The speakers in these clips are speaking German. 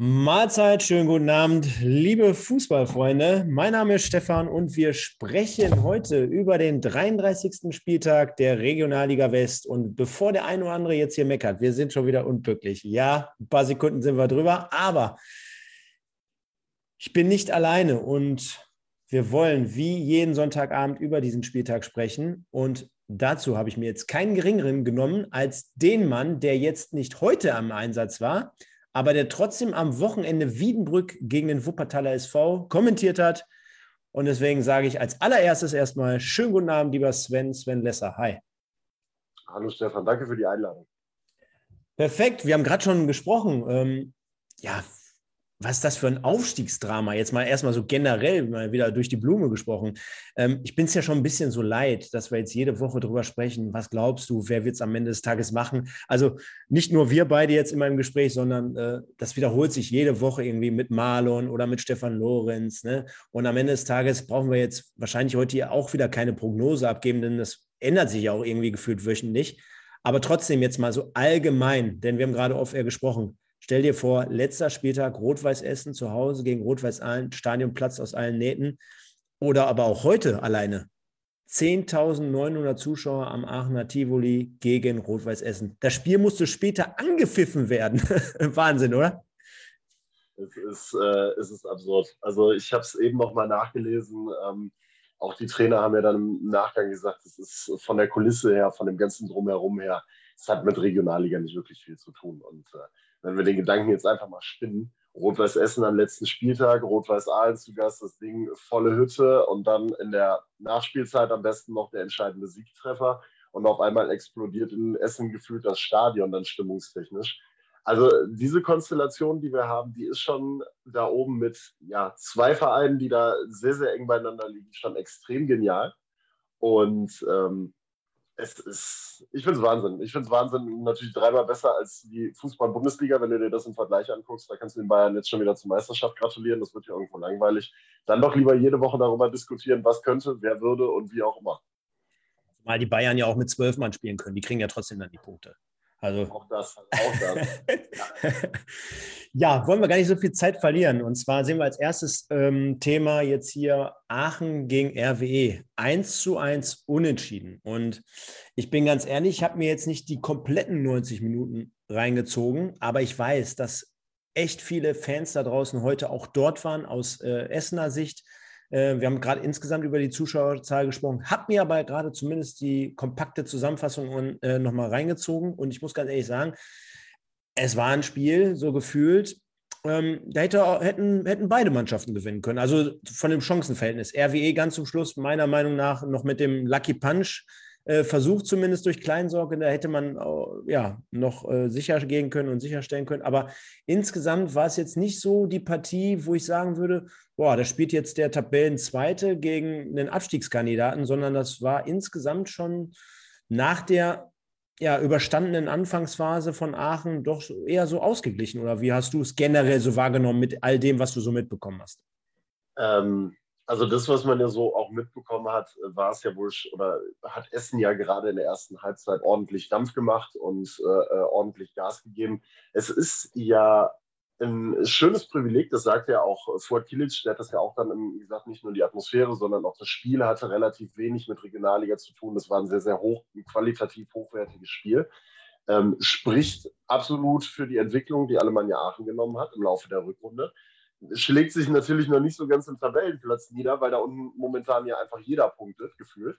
Mahlzeit, schönen guten Abend, liebe Fußballfreunde. Mein Name ist Stefan und wir sprechen heute über den 33. Spieltag der Regionalliga West. Und bevor der eine oder andere jetzt hier meckert, wir sind schon wieder unglücklich. Ja, ein paar Sekunden sind wir drüber, aber ich bin nicht alleine und wir wollen wie jeden Sonntagabend über diesen Spieltag sprechen. Und dazu habe ich mir jetzt keinen geringeren genommen als den Mann, der jetzt nicht heute am Einsatz war, aber der trotzdem am Wochenende Wiedenbrück gegen den Wuppertaler SV kommentiert hat. Und deswegen sage ich als allererstes erstmal schönen guten Abend, lieber Sven, Sven Lesser. Hi. Hallo Stefan, danke für die Einladung. Perfekt, wir haben gerade schon gesprochen. Ähm, ja, was ist das für ein Aufstiegsdrama? Jetzt mal erstmal so generell mal wieder durch die Blume gesprochen. Ähm, ich bin es ja schon ein bisschen so leid, dass wir jetzt jede Woche drüber sprechen. Was glaubst du, wer wird es am Ende des Tages machen? Also nicht nur wir beide jetzt immer im Gespräch, sondern äh, das wiederholt sich jede Woche irgendwie mit Marlon oder mit Stefan Lorenz. Ne? Und am Ende des Tages brauchen wir jetzt wahrscheinlich heute auch wieder keine Prognose abgeben, denn das ändert sich ja auch irgendwie gefühlt wöchentlich. Aber trotzdem jetzt mal so allgemein, denn wir haben gerade oft eher gesprochen Stell dir vor, letzter Spieltag Rot-Weiß Essen zu Hause gegen Rot-Weiß Aalen, Stadion platzt aus allen Nähten. Oder aber auch heute alleine. 10.900 Zuschauer am Aachener Tivoli gegen Rot-Weiß Essen. Das Spiel musste später angepfiffen werden. Wahnsinn, oder? Es ist, äh, es ist absurd. Also ich habe es eben noch mal nachgelesen. Ähm, auch die Trainer haben ja dann im Nachgang gesagt, es ist von der Kulisse her, von dem ganzen Drumherum her, es hat mit Regionalliga nicht wirklich viel zu tun. Und äh, wenn wir den Gedanken jetzt einfach mal spinnen, Rot-Weiß Essen am letzten Spieltag, Rot-Weiß Aalen zu Gast, das Ding volle Hütte und dann in der Nachspielzeit am besten noch der entscheidende Siegtreffer und auf einmal explodiert in Essen gefühlt das Stadion dann stimmungstechnisch. Also diese Konstellation, die wir haben, die ist schon da oben mit ja, zwei Vereinen, die da sehr, sehr eng beieinander liegen, schon extrem genial. Und ähm, es ist, ich finde es Wahnsinn. Ich finde es Wahnsinn, natürlich dreimal besser als die Fußball-Bundesliga, wenn du dir das im Vergleich anguckst. Da kannst du den Bayern jetzt schon wieder zur Meisterschaft gratulieren. Das wird ja irgendwo langweilig. Dann doch lieber jede Woche darüber diskutieren, was könnte, wer würde und wie auch immer. Mal die Bayern ja auch mit zwölf Mann spielen können. Die kriegen ja trotzdem dann die Punkte. Also auch das, auch das. ja, wollen wir gar nicht so viel Zeit verlieren. Und zwar sehen wir als erstes ähm, Thema jetzt hier Aachen gegen RWE. 1 zu 1 unentschieden. Und ich bin ganz ehrlich, ich habe mir jetzt nicht die kompletten 90 Minuten reingezogen, aber ich weiß, dass echt viele Fans da draußen heute auch dort waren, aus äh, Essener Sicht. Äh, wir haben gerade insgesamt über die Zuschauerzahl gesprochen, habe mir aber gerade zumindest die kompakte Zusammenfassung äh, nochmal reingezogen und ich muss ganz ehrlich sagen, es war ein Spiel, so gefühlt, ähm, da hätte, hätten, hätten beide Mannschaften gewinnen können. Also von dem Chancenverhältnis. RWE ganz zum Schluss, meiner Meinung nach, noch mit dem Lucky Punch äh, versucht, zumindest durch Kleinsorge. Da hätte man äh, ja noch äh, sicher gehen können und sicherstellen können. Aber insgesamt war es jetzt nicht so die Partie, wo ich sagen würde, boah, da spielt jetzt der Tabellenzweite gegen einen Abstiegskandidaten, sondern das war insgesamt schon nach der ja, überstandenen Anfangsphase von Aachen doch eher so ausgeglichen? Oder wie hast du es generell so wahrgenommen mit all dem, was du so mitbekommen hast? Ähm, also das, was man ja so auch mitbekommen hat, war es ja wohl, oder hat Essen ja gerade in der ersten Halbzeit ordentlich Dampf gemacht und äh, äh ordentlich Gas gegeben. Es ist ja ein schönes Privileg, das sagt ja auch Fuad Kilic, der hat das ja auch dann, wie gesagt, nicht nur die Atmosphäre, sondern auch das Spiel hatte relativ wenig mit Regionalliga zu tun. Das war ein sehr, sehr hoch, qualitativ hochwertiges Spiel. Ähm, spricht absolut für die Entwicklung, die Alemannia Aachen genommen hat im Laufe der Rückrunde. Schlägt sich natürlich noch nicht so ganz im Tabellenplatz nieder, weil da unten momentan ja einfach jeder punktet, gefühlt.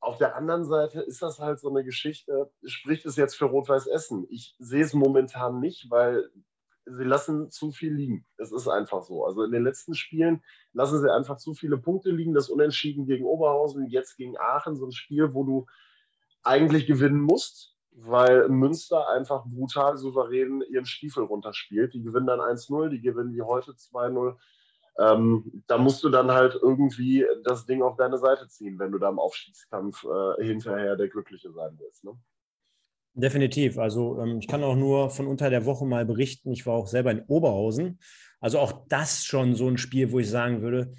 Auf der anderen Seite ist das halt so eine Geschichte, spricht es jetzt für Rot-Weiß Essen? Ich sehe es momentan nicht, weil sie lassen zu viel liegen. Es ist einfach so. Also in den letzten Spielen lassen sie einfach zu viele Punkte liegen. Das Unentschieden gegen Oberhausen, jetzt gegen Aachen, so ein Spiel, wo du eigentlich gewinnen musst, weil Münster einfach brutal souverän ihren Stiefel runterspielt. Die gewinnen dann 1-0, die gewinnen wie heute 2-0. Ähm, da musst du dann halt irgendwie das Ding auf deine Seite ziehen, wenn du da im Aufstiegskampf äh, hinterher der Glückliche sein willst. Ne? Definitiv. Also ähm, ich kann auch nur von unter der Woche mal berichten. Ich war auch selber in Oberhausen. Also auch das schon so ein Spiel, wo ich sagen würde,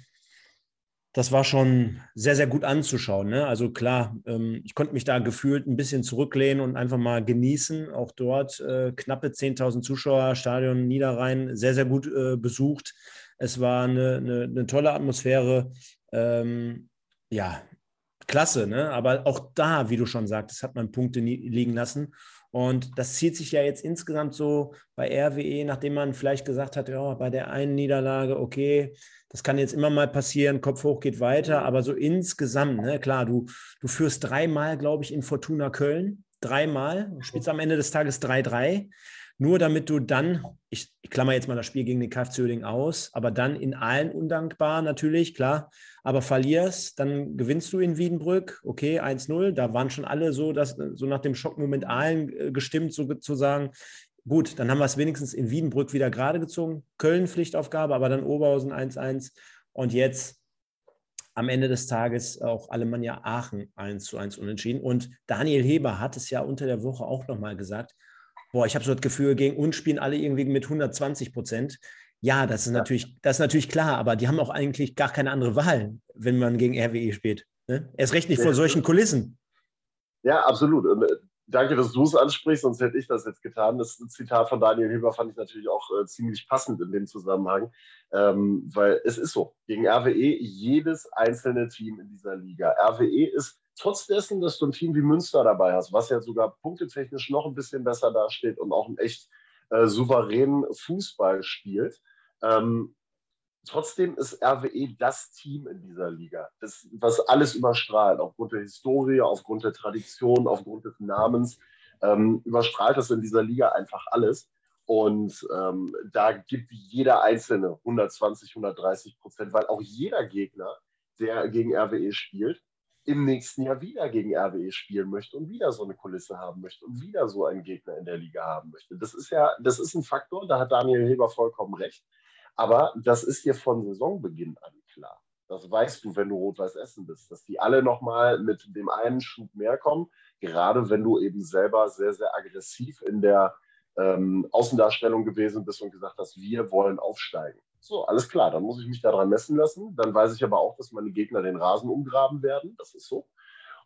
das war schon sehr, sehr gut anzuschauen. Ne? Also klar, ähm, ich konnte mich da gefühlt ein bisschen zurücklehnen und einfach mal genießen. Auch dort äh, knappe 10.000 Zuschauer, Stadion Niederrhein, sehr, sehr gut äh, besucht. Es war eine, eine, eine tolle Atmosphäre. Ähm, ja, klasse, ne? aber auch da, wie du schon sagtest, hat man Punkte liegen lassen. Und das zieht sich ja jetzt insgesamt so bei RWE, nachdem man vielleicht gesagt hat, ja, bei der einen Niederlage, okay, das kann jetzt immer mal passieren, Kopf hoch geht weiter, aber so insgesamt, ne, klar, du, du führst dreimal, glaube ich, in Fortuna Köln, dreimal, spielst am Ende des Tages 3-3, nur damit du dann, ich, ich klammer jetzt mal das Spiel gegen den KFC Uerdingen aus, aber dann in allen undankbar natürlich, klar, aber verlierst, dann gewinnst du in Wiedenbrück, okay, 1-0. Da waren schon alle so, dass so nach dem Schockmoment allen äh, gestimmt, sozusagen. Gut, dann haben wir es wenigstens in Wiedenbrück wieder gerade gezogen. Köln Pflichtaufgabe, aber dann Oberhausen 1-1. Und jetzt am Ende des Tages auch Alemannia Aachen 1 zu 1 unentschieden. Und Daniel Heber hat es ja unter der Woche auch nochmal gesagt. Boah, ich habe so das Gefühl, gegen uns spielen alle irgendwie mit 120 Prozent. Ja, das ist. Natürlich, das ist natürlich klar, aber die haben auch eigentlich gar keine andere Wahl, wenn man gegen RWE spielt. Ne? Erst recht nicht vor solchen Kulissen. Ja, absolut. Und, äh, danke, dass du es ansprichst, sonst hätte ich das jetzt getan. Das Zitat von Daniel Hilber fand ich natürlich auch äh, ziemlich passend in dem Zusammenhang, ähm, weil es ist so, gegen RWE jedes einzelne Team in dieser Liga. RWE ist trotz dessen, dass du ein Team wie Münster dabei hast, was ja sogar punktetechnisch noch ein bisschen besser dasteht und auch einen echt äh, souveränen Fußball spielt, ähm, trotzdem ist RWE das Team in dieser Liga, das, was alles überstrahlt, aufgrund der Historie, aufgrund der Tradition, aufgrund des Namens, ähm, überstrahlt das in dieser Liga einfach alles. Und ähm, da gibt jeder Einzelne 120, 130 Prozent, weil auch jeder Gegner, der gegen RWE spielt, im nächsten Jahr wieder gegen RWE spielen möchte und wieder so eine Kulisse haben möchte und wieder so einen Gegner in der Liga haben möchte. Das ist ja, das ist ein Faktor, da hat Daniel Heber vollkommen recht. Aber das ist dir von Saisonbeginn an klar. Das weißt du, wenn du Rot-Weiß Essen bist, dass die alle nochmal mit dem einen Schub mehr kommen, gerade wenn du eben selber sehr, sehr aggressiv in der ähm, Außendarstellung gewesen bist und gesagt hast, wir wollen aufsteigen. So, alles klar, dann muss ich mich daran messen lassen. Dann weiß ich aber auch, dass meine Gegner den Rasen umgraben werden. Das ist so.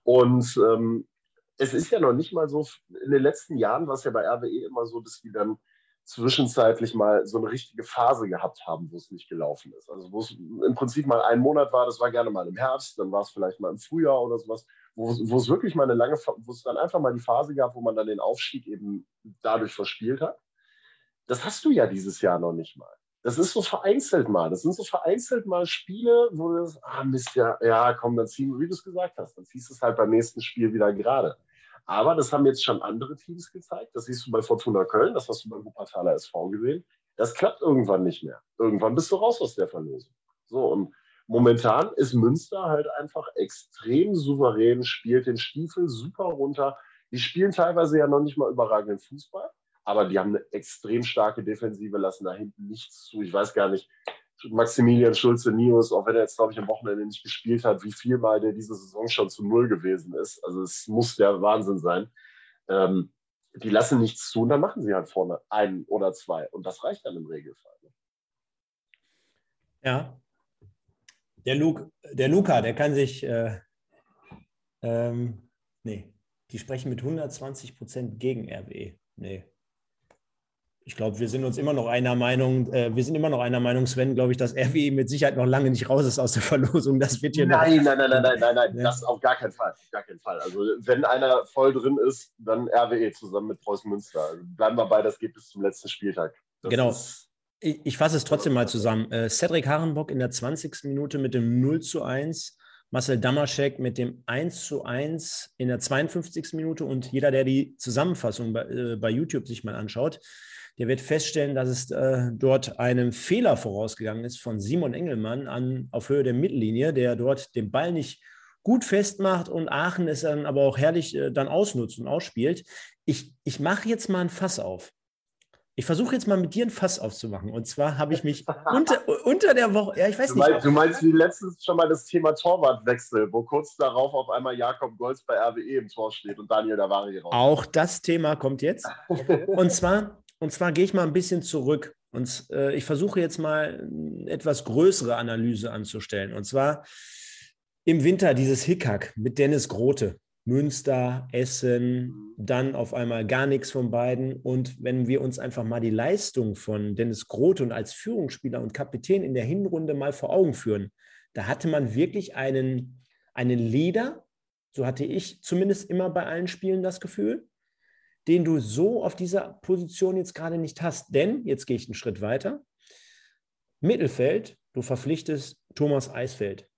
Und ähm, es ist ja noch nicht mal so, in den letzten Jahren war es ja bei RWE immer so, dass die dann zwischenzeitlich mal so eine richtige Phase gehabt haben, wo es nicht gelaufen ist. Also wo es im Prinzip mal ein Monat war, das war gerne mal im Herbst, dann war es vielleicht mal im Frühjahr oder sowas, wo, wo es wirklich mal eine lange, wo es dann einfach mal die Phase gab, wo man dann den Aufstieg eben dadurch verspielt hat. Das hast du ja dieses Jahr noch nicht mal. Das ist so vereinzelt mal. Das sind so vereinzelt mal Spiele, wo du das, ah Mist, ja, ja, komm, dann ziehen, wie du es gesagt hast, dann ziehst du es halt beim nächsten Spiel wieder gerade. Aber das haben jetzt schon andere Teams gezeigt. Das siehst du bei Fortuna Köln, das hast du beim Wuppertaler SV gesehen. Das klappt irgendwann nicht mehr. Irgendwann bist du raus aus der Verlosung. So, und momentan ist Münster halt einfach extrem souverän, spielt den Stiefel super runter. Die spielen teilweise ja noch nicht mal überragenden Fußball, aber die haben eine extrem starke Defensive, lassen da hinten nichts zu. Ich weiß gar nicht, Maximilian Schulze-Nius, auch wenn er jetzt, glaube ich, am Wochenende nicht gespielt hat, wie viel mal der diese Saison schon zu Null gewesen ist. Also es muss der Wahnsinn sein. Ähm, die lassen nichts zu und dann machen sie halt vorne einen oder zwei. Und das reicht dann im Regelfall. Ne? Ja. Der, Luke, der Luca, der kann sich, äh, ähm, nee, die sprechen mit 120 Prozent gegen RWE. Nee, ich glaube, wir sind uns immer noch einer Meinung, äh, wir sind immer noch einer Meinung, Sven, glaube ich, dass RWE mit Sicherheit noch lange nicht raus ist aus der Verlosung. Das wird hier nein, noch, nein, nein, nein, nein, nein, nein, ja. das auf gar keinen Fall. Gar keinen Fall. Also wenn einer voll drin ist, dann RWE zusammen mit Preußen Münster. Also bleiben wir bei, das geht bis zum letzten Spieltag. Das genau. Ich, ich fasse es trotzdem mal zusammen. Äh, Cedric Harenbock in der 20. Minute mit dem 0 zu 1. Marcel Damaschek mit dem 1 zu 1 in der 52. Minute und jeder, der die Zusammenfassung bei, äh, bei YouTube sich mal anschaut, der wird feststellen, dass es äh, dort einem Fehler vorausgegangen ist von Simon Engelmann an, auf Höhe der Mittellinie, der dort den Ball nicht gut festmacht und Aachen es dann aber auch herrlich äh, dann ausnutzt und ausspielt. Ich, ich mache jetzt mal ein Fass auf. Ich versuche jetzt mal mit dir ein Fass aufzumachen. Und zwar habe ich mich unter, unter der Woche, ja, ich weiß du meinst, nicht. Du meinst wie letztens schon mal das Thema Torwartwechsel, wo kurz darauf auf einmal Jakob Golz bei RWE im Tor steht und Daniel Davari raus. Auch das Thema kommt jetzt. Und zwar und zwar gehe ich mal ein bisschen zurück. Und äh, ich versuche jetzt mal eine etwas größere Analyse anzustellen. Und zwar im Winter dieses Hickhack mit Dennis Grote. Münster, Essen, dann auf einmal gar nichts von beiden. Und wenn wir uns einfach mal die Leistung von Dennis Grote und als Führungsspieler und Kapitän in der Hinrunde mal vor Augen führen, da hatte man wirklich einen, einen Leader, so hatte ich zumindest immer bei allen Spielen das Gefühl, den du so auf dieser Position jetzt gerade nicht hast. Denn, jetzt gehe ich einen Schritt weiter, Mittelfeld, du verpflichtest Thomas Eisfeld.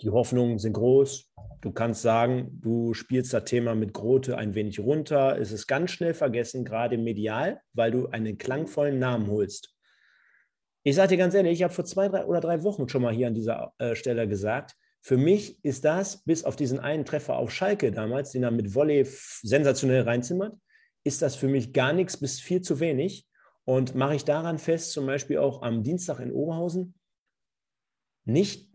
Die Hoffnungen sind groß. Du kannst sagen, du spielst das Thema mit Grote ein wenig runter. Es ist ganz schnell vergessen, gerade medial, weil du einen klangvollen Namen holst. Ich sage dir ganz ehrlich, ich habe vor zwei drei oder drei Wochen schon mal hier an dieser äh, Stelle gesagt, für mich ist das, bis auf diesen einen Treffer auf Schalke damals, den er mit Volley sensationell reinzimmert, ist das für mich gar nichts bis viel zu wenig. Und mache ich daran fest, zum Beispiel auch am Dienstag in Oberhausen, nicht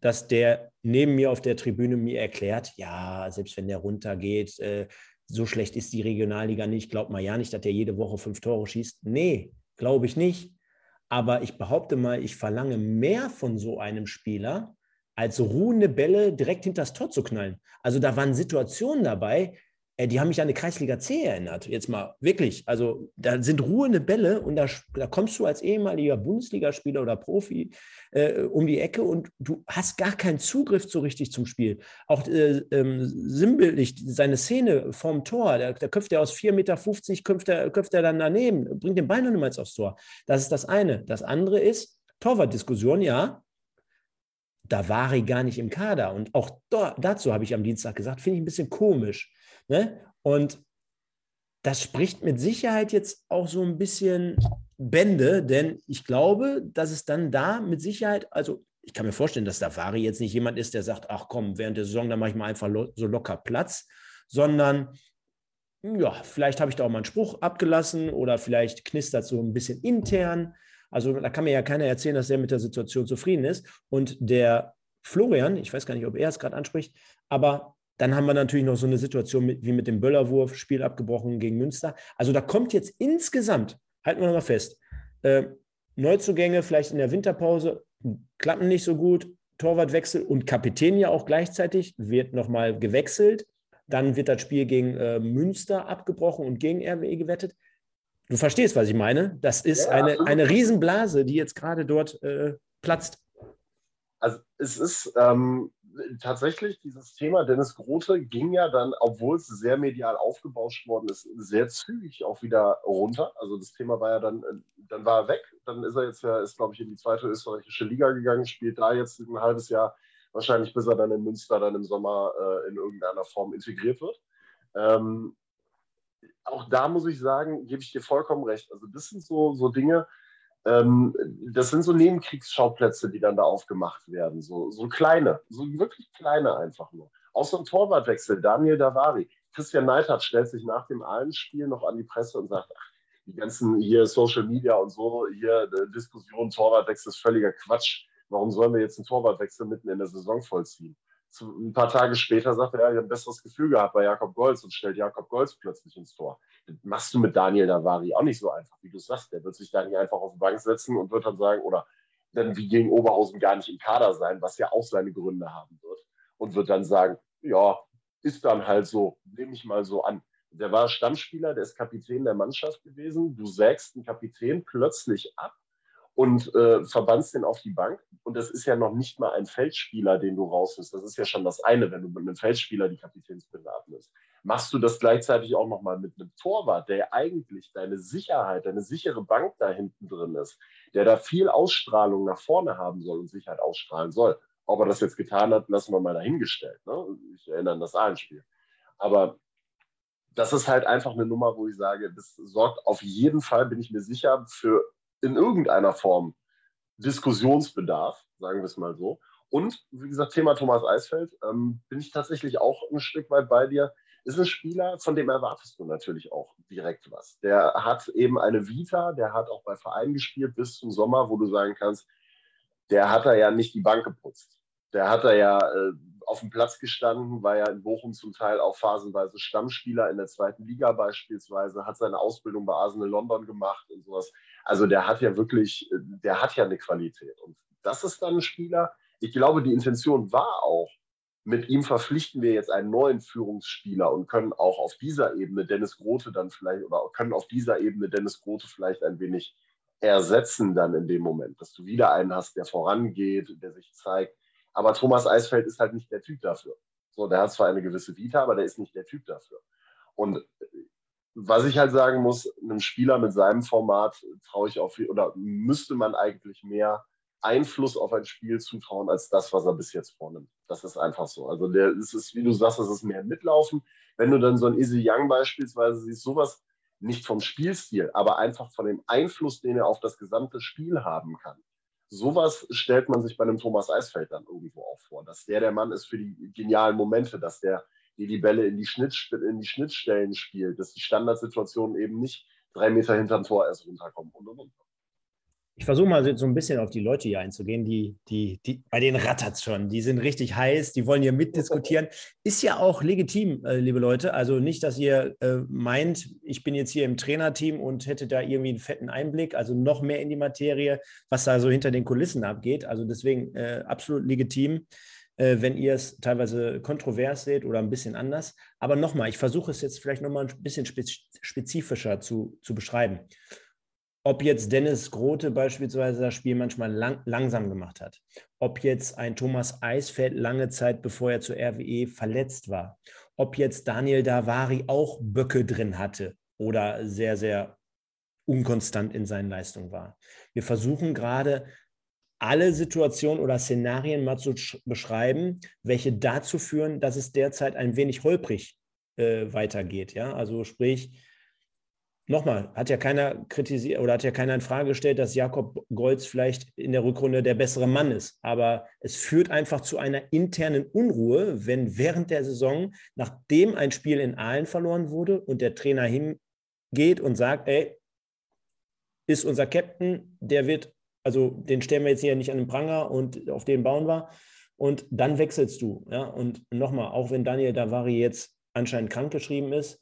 dass der neben mir auf der Tribüne mir erklärt, ja, selbst wenn der runtergeht, äh, so schlecht ist die Regionalliga nicht, glaubt man ja nicht, dass der jede Woche fünf Tore schießt. Nee, glaube ich nicht. Aber ich behaupte mal, ich verlange mehr von so einem Spieler, als ruhende Bälle direkt hinter das Tor zu knallen. Also da waren Situationen dabei, äh, die haben mich an eine Kreisliga C erinnert. Jetzt mal wirklich. Also da sind ruhende Bälle und da, da kommst du als ehemaliger Bundesligaspieler oder Profi äh, um die Ecke und du hast gar keinen Zugriff so richtig zum Spiel. Auch äh, ähm, sinnbildlich seine Szene vorm Tor, da, da köpft er aus 4,50 Meter, köpft er, köpft er dann daneben, bringt den Ball noch niemals aufs Tor. Das ist das eine. Das andere ist Torwartdiskussion, ja. Da war ich gar nicht im Kader. Und auch da, dazu habe ich am Dienstag gesagt, finde ich ein bisschen komisch Ne? Und das spricht mit Sicherheit jetzt auch so ein bisschen Bände, denn ich glaube, dass es dann da mit Sicherheit, also ich kann mir vorstellen, dass Davari jetzt nicht jemand ist, der sagt, ach komm, während der Saison, da mache ich mal einfach lo so locker Platz, sondern ja, vielleicht habe ich da auch mal einen Spruch abgelassen oder vielleicht knistert so ein bisschen intern. Also da kann mir ja keiner erzählen, dass er mit der Situation zufrieden ist. Und der Florian, ich weiß gar nicht, ob er es gerade anspricht, aber dann haben wir natürlich noch so eine Situation mit, wie mit dem Böllerwurf, Spiel abgebrochen gegen Münster. Also da kommt jetzt insgesamt, halten wir nochmal fest, äh, Neuzugänge vielleicht in der Winterpause klappen nicht so gut, Torwartwechsel und Kapitän ja auch gleichzeitig, wird nochmal gewechselt. Dann wird das Spiel gegen äh, Münster abgebrochen und gegen RWE gewettet. Du verstehst, was ich meine? Das ist ja, eine, eine Riesenblase, die jetzt gerade dort äh, platzt. Also es ist, ähm, tatsächlich, dieses Thema Dennis Grote ging ja dann, obwohl es sehr medial aufgebauscht worden ist, sehr zügig auch wieder runter. Also das Thema war ja dann, dann war er weg. Dann ist er jetzt ja, ist glaube ich in die zweite österreichische Liga gegangen, spielt da jetzt ein halbes Jahr, wahrscheinlich bis er dann in Münster dann im Sommer äh, in irgendeiner Form integriert wird. Ähm, auch da muss ich sagen, gebe ich dir vollkommen recht. Also das sind so, so Dinge, ähm, das sind so Nebenkriegsschauplätze, die dann da aufgemacht werden. So, so kleine, so wirklich kleine einfach nur. Auch so ein Torwartwechsel, Daniel Davari. Christian Neidhardt stellt sich nach dem Allenspiel noch an die Presse und sagt, ach, die ganzen hier Social Media und so, hier äh, Diskussion, Torwartwechsel ist völliger Quatsch. Warum sollen wir jetzt einen Torwartwechsel mitten in der Saison vollziehen? Ein paar Tage später sagt er, ich habe ein besseres Gefühl gehabt bei Jakob Golz und stellt Jakob Golz plötzlich ins Tor. Das machst du mit Daniel Davari auch nicht so einfach, wie du sagst. Der wird sich da nicht einfach auf die Bank setzen und wird dann sagen, oder dann wie gegen Oberhausen gar nicht im Kader sein, was ja auch seine Gründe haben wird. Und wird dann sagen, ja, ist dann halt so, nehme ich mal so an. Der war Stammspieler, der ist Kapitän der Mannschaft gewesen. Du sägst einen Kapitän plötzlich ab und äh, verbannst den auf die Bank. Und das ist ja noch nicht mal ein Feldspieler, den du rausnimmst. Das ist ja schon das eine, wenn du mit einem Feldspieler die Kapitänsbinde abnimmst. Machst du das gleichzeitig auch nochmal mit einem Torwart, der eigentlich deine Sicherheit, deine sichere Bank da hinten drin ist, der da viel Ausstrahlung nach vorne haben soll und Sicherheit ausstrahlen soll. Ob er das jetzt getan hat, lassen wir mal dahingestellt. Ne? Ich erinnere an das Ahlenspiel. Aber das ist halt einfach eine Nummer, wo ich sage, das sorgt auf jeden Fall, bin ich mir sicher, für in irgendeiner Form Diskussionsbedarf, sagen wir es mal so. Und wie gesagt, Thema Thomas Eisfeld, ähm, bin ich tatsächlich auch ein Stück weit bei dir. Ist ein Spieler, von dem erwartest du natürlich auch direkt was. Der hat eben eine Vita, der hat auch bei Vereinen gespielt bis zum Sommer, wo du sagen kannst, der hat da ja nicht die Bank geputzt. Der hat da ja äh, auf dem Platz gestanden, war ja in Bochum zum Teil auch phasenweise Stammspieler in der zweiten Liga beispielsweise, hat seine Ausbildung bei Arsenal London gemacht und sowas. Also der hat ja wirklich, der hat ja eine Qualität. Und das ist dann ein Spieler, ich glaube, die Intention war auch, mit ihm verpflichten wir jetzt einen neuen Führungsspieler und können auch auf dieser Ebene Dennis Grote dann vielleicht oder können auf dieser Ebene Dennis Grote vielleicht ein wenig ersetzen dann in dem Moment, dass du wieder einen hast, der vorangeht, der sich zeigt. Aber Thomas Eisfeld ist halt nicht der Typ dafür. So, der hat zwar eine gewisse Vita, aber der ist nicht der Typ dafür. Und was ich halt sagen muss, einem Spieler mit seinem Format traue ich viel oder müsste man eigentlich mehr Einfluss auf ein Spiel zutrauen als das, was er bis jetzt vornimmt. Das ist einfach so. Also der, es ist, wie du sagst, es ist mehr Mitlaufen. Wenn du dann so ein Easy Young beispielsweise siehst, sowas nicht vom Spielstil, aber einfach von dem Einfluss, den er auf das gesamte Spiel haben kann. Sowas stellt man sich bei einem Thomas Eisfeld dann irgendwo auch vor, dass der der Mann ist für die genialen Momente, dass der die, die Bälle in die, Schnitt, in die Schnittstellen spielt, dass die Standardsituationen eben nicht drei Meter hinterm Tor erst runterkommen und und und. Ich versuche mal so ein bisschen auf die Leute hier einzugehen, die, die, die, bei denen rattert schon. Die sind richtig heiß, die wollen hier mitdiskutieren. Ist ja auch legitim, äh, liebe Leute. Also nicht, dass ihr äh, meint, ich bin jetzt hier im Trainerteam und hätte da irgendwie einen fetten Einblick, also noch mehr in die Materie, was da so hinter den Kulissen abgeht. Also deswegen äh, absolut legitim, äh, wenn ihr es teilweise kontrovers seht oder ein bisschen anders. Aber nochmal, ich versuche es jetzt vielleicht nochmal ein bisschen spezifischer zu, zu beschreiben ob jetzt Dennis Grote beispielsweise das Spiel manchmal lang, langsam gemacht hat, ob jetzt ein Thomas Eisfeld lange Zeit, bevor er zur RWE verletzt war, ob jetzt Daniel Davari auch Böcke drin hatte oder sehr, sehr unkonstant in seinen Leistungen war. Wir versuchen gerade alle Situationen oder Szenarien mal zu beschreiben, welche dazu führen, dass es derzeit ein wenig holprig äh, weitergeht. Ja? Also sprich, nochmal, hat ja keiner kritisiert oder hat ja keiner in Frage gestellt, dass Jakob Golz vielleicht in der Rückrunde der bessere Mann ist. Aber es führt einfach zu einer internen Unruhe, wenn während der Saison, nachdem ein Spiel in Aalen verloren wurde und der Trainer hingeht und sagt, ey, ist unser Captain, der wird, also den stellen wir jetzt hier nicht an den Pranger und auf den bauen wir. Und dann wechselst du. Ja? Und nochmal, auch wenn Daniel Davari jetzt anscheinend krankgeschrieben ist,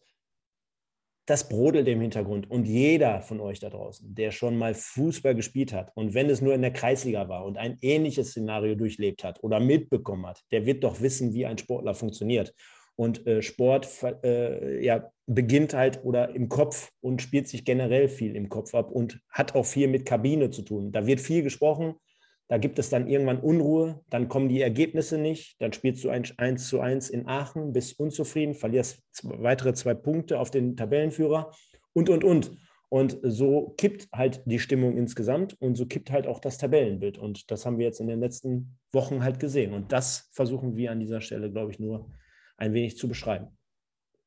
das brodelt im Hintergrund. Und jeder von euch da draußen, der schon mal Fußball gespielt hat und wenn es nur in der Kreisliga war und ein ähnliches Szenario durchlebt hat oder mitbekommen hat, der wird doch wissen, wie ein Sportler funktioniert. Und äh, Sport äh, ja, beginnt halt oder im Kopf und spielt sich generell viel im Kopf ab und hat auch viel mit Kabine zu tun. Da wird viel gesprochen, da gibt es dann irgendwann Unruhe, dann kommen die Ergebnisse nicht, dann spielst du ein 1 zu 1 in Aachen, bist unzufrieden, verlierst weitere zwei Punkte auf den Tabellenführer und, und, und. Und so kippt halt die Stimmung insgesamt und so kippt halt auch das Tabellenbild. Und das haben wir jetzt in den letzten Wochen halt gesehen. Und das versuchen wir an dieser Stelle, glaube ich, nur ein wenig zu beschreiben.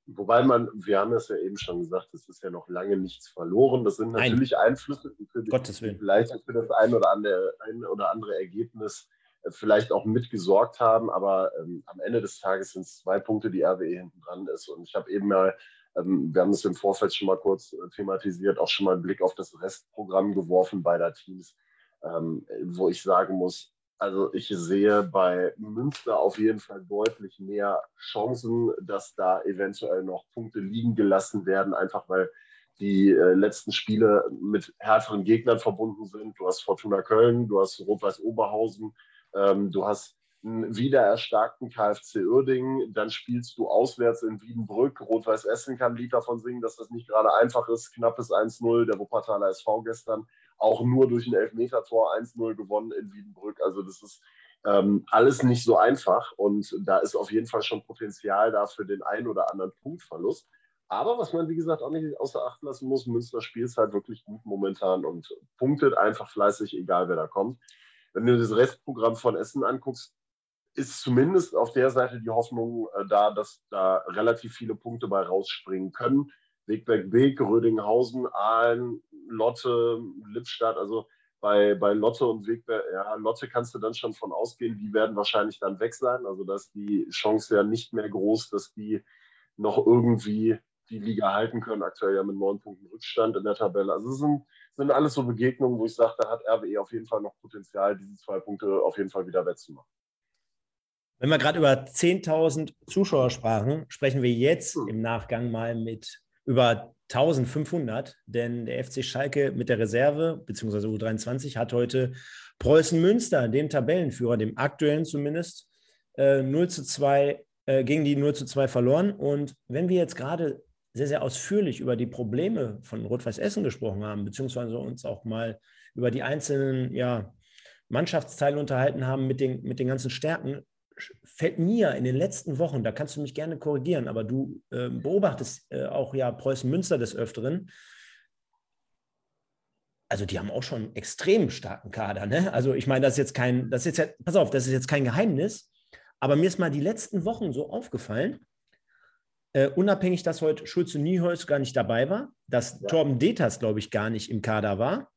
Wobei man, wir haben es ja eben schon gesagt, es ist ja noch lange nichts verloren. Das sind natürlich Nein. Einflüsse, für die, Gottes Willen. vielleicht für das ein oder andere, ein oder andere Ergebnis äh, vielleicht auch mitgesorgt haben. Aber ähm, am Ende des Tages sind es zwei Punkte, die RWE hinten dran ist. Und ich habe eben mal, ähm, wir haben es im Vorfeld schon mal kurz äh, thematisiert, auch schon mal einen Blick auf das Restprogramm geworfen beider Teams, ähm, wo ich sagen muss, also ich sehe bei Münster auf jeden Fall deutlich mehr Chancen, dass da eventuell noch Punkte liegen gelassen werden, einfach weil die äh, letzten Spiele mit härteren Gegnern verbunden sind. Du hast Fortuna Köln, du hast Rot-Weiß Oberhausen, ähm, du hast einen wieder erstarkten KfC Uerdingen, dann spielst du auswärts in Wiedenbrück. Rot-Weiß Essen kann ein Lied davon singen, dass das nicht gerade einfach ist. Knappes 1-0, der Wuppertaler SV gestern auch nur durch ein Elfmeter-Tor 1-0 gewonnen in Wiedenbrück. Also das ist ähm, alles nicht so einfach und da ist auf jeden Fall schon Potenzial da für den einen oder anderen Punktverlust. Aber was man, wie gesagt, auch nicht außer Acht lassen muss, Münster spielt halt wirklich gut momentan und punktet einfach fleißig, egal wer da kommt. Wenn du das Restprogramm von Essen anguckst, ist zumindest auf der Seite die Hoffnung äh, da, dass da relativ viele Punkte bei rausspringen können. Wegberg Beek, Rödinghausen, Aalen, Lotte, Lippstadt, also bei, bei Lotte und Wegberg, ja, Lotte kannst du dann schon von ausgehen, die werden wahrscheinlich dann weg sein. Also da ist die Chance ja nicht mehr groß, dass die noch irgendwie die Liga halten können. Aktuell ja mit neun Punkten Rückstand in der Tabelle. Also es sind, sind alles so Begegnungen, wo ich sage, da hat RWE auf jeden Fall noch Potenzial, diese zwei Punkte auf jeden Fall wieder wettzumachen. Wenn wir gerade über 10.000 Zuschauer sprachen, sprechen wir jetzt hm. im Nachgang mal mit über 1500, denn der FC Schalke mit der Reserve, beziehungsweise U23, hat heute Preußen Münster, dem Tabellenführer, dem aktuellen zumindest, äh, 0 zu 2, äh, gegen die 0 zu 2 verloren. Und wenn wir jetzt gerade sehr, sehr ausführlich über die Probleme von Rot-Weiß Essen gesprochen haben, beziehungsweise uns auch mal über die einzelnen ja, Mannschaftsteile unterhalten haben mit den, mit den ganzen Stärken, fällt mir in den letzten Wochen, da kannst du mich gerne korrigieren, aber du äh, beobachtest äh, auch ja Preußen Münster des Öfteren. Also die haben auch schon einen extrem starken Kader. Ne? Also ich meine, das ist jetzt kein, das ist jetzt, pass auf, das ist jetzt kein Geheimnis, aber mir ist mal die letzten Wochen so aufgefallen, äh, unabhängig, dass heute Schulze Nieholz gar nicht dabei war, dass ja. Torben Deters, glaube ich, gar nicht im Kader war,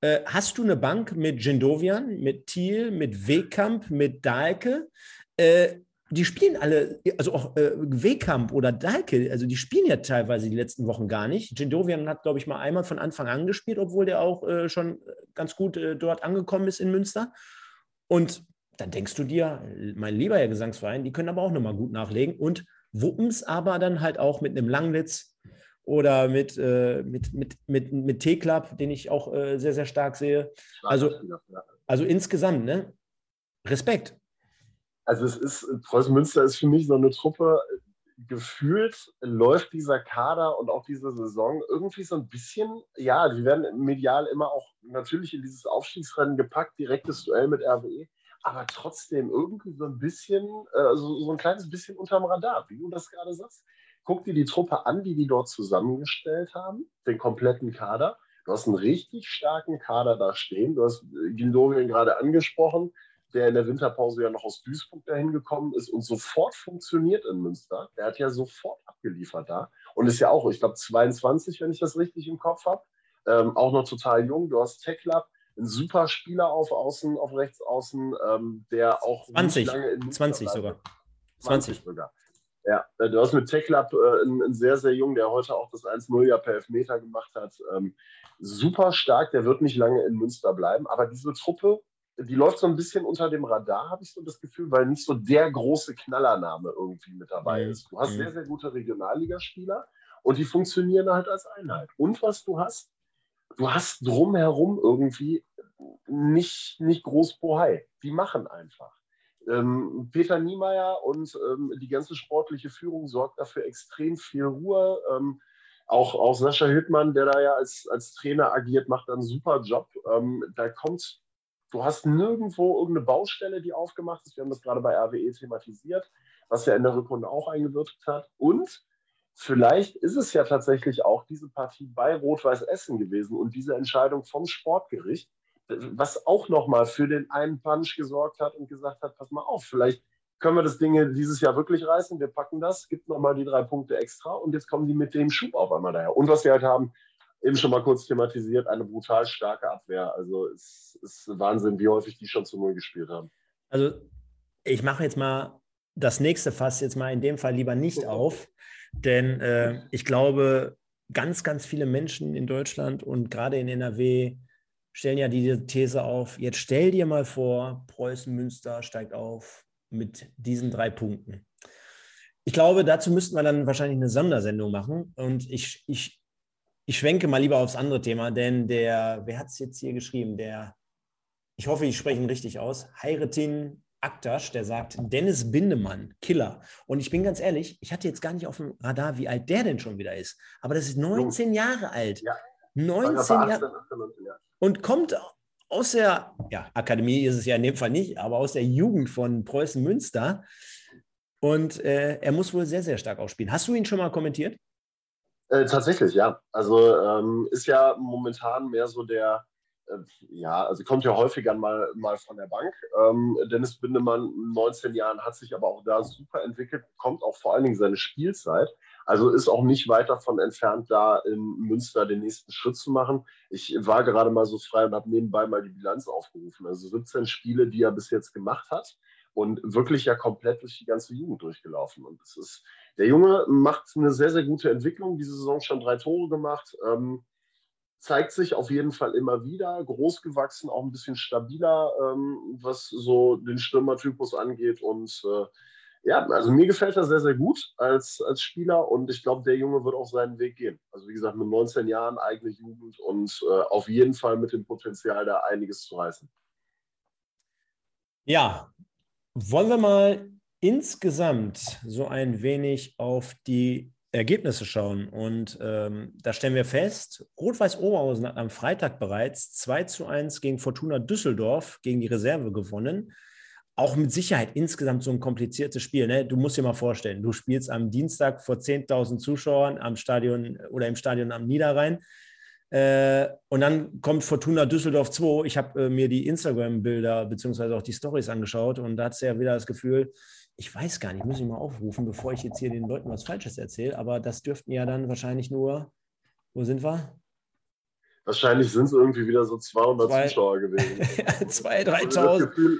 äh, hast du eine Bank mit Gendovian, mit Thiel, mit Wehkamp, mit Dahlke? Äh, die spielen alle, also auch äh, Wehkamp oder Dahlke, also die spielen ja teilweise die letzten Wochen gar nicht. Gendovian hat, glaube ich, mal einmal von Anfang an gespielt, obwohl der auch äh, schon ganz gut äh, dort angekommen ist in Münster. Und dann denkst du dir, mein lieber Herr Gesangsverein, die können aber auch nochmal gut nachlegen und wuppen es aber dann halt auch mit einem Langlitz, oder mit, äh, mit, mit, mit, mit T-Club, den ich auch äh, sehr, sehr stark sehe. Also, also insgesamt, ne? Respekt. Also es ist, Preußen Münster ist für mich so eine Truppe, gefühlt läuft dieser Kader und auch diese Saison irgendwie so ein bisschen, ja, die werden medial immer auch natürlich in dieses Aufstiegsrennen gepackt, direktes Duell mit RWE, aber trotzdem irgendwie so ein bisschen, äh, so, so ein kleines bisschen unterm Radar, wie du das gerade sagst guck dir die Truppe an, die die dort zusammengestellt haben, den kompletten Kader. Du hast einen richtig starken Kader da stehen. Du hast Gindorien gerade angesprochen, der in der Winterpause ja noch aus Duisburg dahin gekommen ist und sofort funktioniert in Münster. Der hat ja sofort abgeliefert da und ist ja auch, ich glaube, 22, wenn ich das richtig im Kopf habe. Ähm, auch noch total jung. Du hast Techlab, ein super Spieler auf Außen, auf rechts außen, ähm, der auch 20, lange in Münster 20 sogar. 20 sogar. Ja, äh, du hast mit TechLab äh, einen, einen, sehr, sehr jungen, der heute auch das 1-0 ja per Elfmeter gemacht hat. Ähm, super stark, der wird nicht lange in Münster bleiben. Aber diese Truppe, die läuft so ein bisschen unter dem Radar, habe ich so das Gefühl, weil nicht so der große Knallername irgendwie mit dabei mhm. ist. Du hast mhm. sehr, sehr gute Regionalligaspieler und die funktionieren halt als Einheit. Und was du hast, du hast drumherum irgendwie nicht, nicht groß Bohai. Die machen einfach. Ähm, Peter Niemeyer und ähm, die ganze sportliche Führung sorgt dafür extrem viel Ruhe. Ähm, auch, auch Sascha Hildmann, der da ja als, als Trainer agiert, macht einen super Job. Ähm, da kommt, du hast nirgendwo irgendeine Baustelle, die aufgemacht ist. Wir haben das gerade bei RWE thematisiert, was ja in der Rückrunde auch eingewirkt hat. Und vielleicht ist es ja tatsächlich auch diese Partie bei Rot-Weiß Essen gewesen und diese Entscheidung vom Sportgericht, was auch nochmal für den einen Punch gesorgt hat und gesagt hat, pass mal auf, vielleicht können wir das Ding dieses Jahr wirklich reißen, wir packen das, gibt nochmal die drei Punkte extra und jetzt kommen die mit dem Schub auf einmal daher. Und was wir halt haben, eben schon mal kurz thematisiert, eine brutal starke Abwehr. Also es ist Wahnsinn, wie häufig die schon zu Null gespielt haben. Also ich mache jetzt mal das nächste Fass jetzt mal in dem Fall lieber nicht auf, denn äh, ich glaube, ganz, ganz viele Menschen in Deutschland und gerade in NRW stellen ja diese These auf, jetzt stell dir mal vor, Preußen Münster steigt auf mit diesen drei Punkten. Ich glaube, dazu müssten wir dann wahrscheinlich eine Sondersendung machen. Und ich, ich, ich schwenke mal lieber aufs andere Thema, denn der, wer hat es jetzt hier geschrieben? Der, ich hoffe, ich spreche ihn richtig aus, Heiretin Aktasch, der sagt, Dennis Bindemann, Killer. Und ich bin ganz ehrlich, ich hatte jetzt gar nicht auf dem Radar, wie alt der denn schon wieder ist. Aber das ist 19 Jahre alt. Ja. 19 Jahre und kommt aus der ja, Akademie ist es ja in dem Fall nicht, aber aus der Jugend von Preußen Münster. Und äh, er muss wohl sehr, sehr stark ausspielen. Hast du ihn schon mal kommentiert? Äh, tatsächlich, ja. Also ähm, ist ja momentan mehr so der, äh, ja, also kommt ja häufiger mal, mal von der Bank. Ähm, Dennis Bindemann, 19 Jahren, hat sich aber auch da super entwickelt, kommt auch vor allen Dingen seine Spielzeit. Also ist auch nicht weit davon entfernt, da in Münster den nächsten Schritt zu machen. Ich war gerade mal so frei und habe nebenbei mal die Bilanz aufgerufen. Also 17 Spiele, die er bis jetzt gemacht hat und wirklich ja komplett durch die ganze Jugend durchgelaufen. Und das ist, der Junge macht eine sehr, sehr gute Entwicklung. Diese Saison schon drei Tore gemacht. Ähm, zeigt sich auf jeden Fall immer wieder. Groß gewachsen, auch ein bisschen stabiler, ähm, was so den Stürmertypus angeht. Und äh, ja, also mir gefällt er sehr, sehr gut als, als Spieler und ich glaube, der Junge wird auch seinen Weg gehen. Also wie gesagt, mit 19 Jahren eigene Jugend und äh, auf jeden Fall mit dem Potenzial, da einiges zu reißen. Ja, wollen wir mal insgesamt so ein wenig auf die Ergebnisse schauen. Und ähm, da stellen wir fest, Rot-Weiß Oberhausen hat am Freitag bereits 2 zu 1 gegen Fortuna Düsseldorf gegen die Reserve gewonnen. Auch mit Sicherheit insgesamt so ein kompliziertes Spiel. Ne? Du musst dir mal vorstellen, du spielst am Dienstag vor 10.000 Zuschauern am Stadion oder im Stadion am Niederrhein. Äh, und dann kommt Fortuna Düsseldorf 2. Ich habe äh, mir die Instagram-Bilder beziehungsweise auch die Stories angeschaut und da hat es ja wieder das Gefühl, ich weiß gar nicht, muss ich mal aufrufen, bevor ich jetzt hier den Leuten was Falsches erzähle, aber das dürften ja dann wahrscheinlich nur, wo sind wir? Wahrscheinlich sind es irgendwie wieder so 200 Zwei, Zuschauer gewesen. 2.000, 3.000.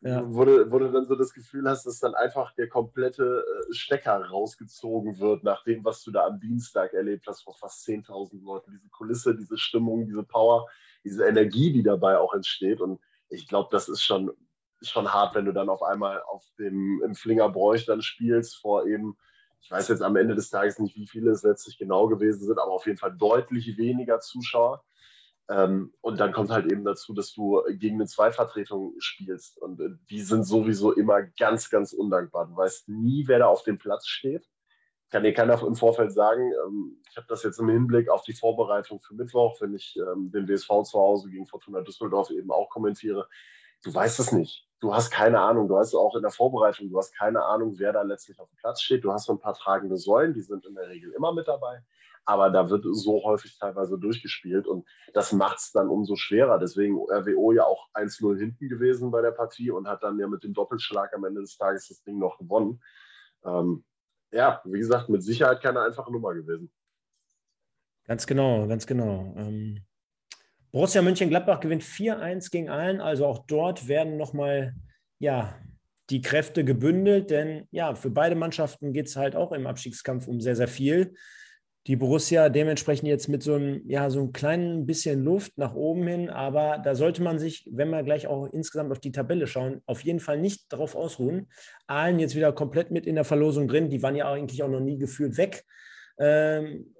Ja. Wo, du, wo du dann so das Gefühl hast, dass dann einfach der komplette äh, Stecker rausgezogen wird, nach dem, was du da am Dienstag erlebt hast, vor fast 10.000 Leuten. Diese Kulisse, diese Stimmung, diese Power, diese Energie, die dabei auch entsteht. Und ich glaube, das ist schon schon hart, wenn du dann auf einmal auf dem im Flingerbräuch dann spielst vor eben, ich weiß jetzt am Ende des Tages nicht, wie viele es letztlich genau gewesen sind, aber auf jeden Fall deutlich weniger Zuschauer. Ähm, und dann kommt halt eben dazu, dass du gegen eine Zweitvertretung spielst. Und äh, die sind sowieso immer ganz, ganz undankbar. Du weißt nie, wer da auf dem Platz steht. Kann dir keiner im Vorfeld sagen. Ähm, ich habe das jetzt im Hinblick auf die Vorbereitung für Mittwoch, wenn ich ähm, den WSV zu Hause gegen Fortuna Düsseldorf eben auch kommentiere. Du weißt es nicht du hast keine Ahnung, du hast auch in der Vorbereitung, du hast keine Ahnung, wer da letztlich auf dem Platz steht. Du hast so ein paar tragende Säulen, die sind in der Regel immer mit dabei, aber da wird so häufig teilweise durchgespielt und das macht es dann umso schwerer. Deswegen RWO ja auch 1-0 hinten gewesen bei der Partie und hat dann ja mit dem Doppelschlag am Ende des Tages das Ding noch gewonnen. Ähm, ja, wie gesagt, mit Sicherheit keine einfache Nummer gewesen. Ganz genau, ganz genau. Ähm, Borussia Mönchengladbach gewinnt 4-1 gegen Aalen. Also auch dort werden nochmal ja, die Kräfte gebündelt, denn ja, für beide Mannschaften geht es halt auch im Abstiegskampf um sehr, sehr viel. Die Borussia dementsprechend jetzt mit so einem, ja, so einem kleinen bisschen Luft nach oben hin, aber da sollte man sich, wenn wir gleich auch insgesamt auf die Tabelle schauen, auf jeden Fall nicht darauf ausruhen. Aalen jetzt wieder komplett mit in der Verlosung drin, die waren ja eigentlich auch noch nie gefühlt weg. Ähm,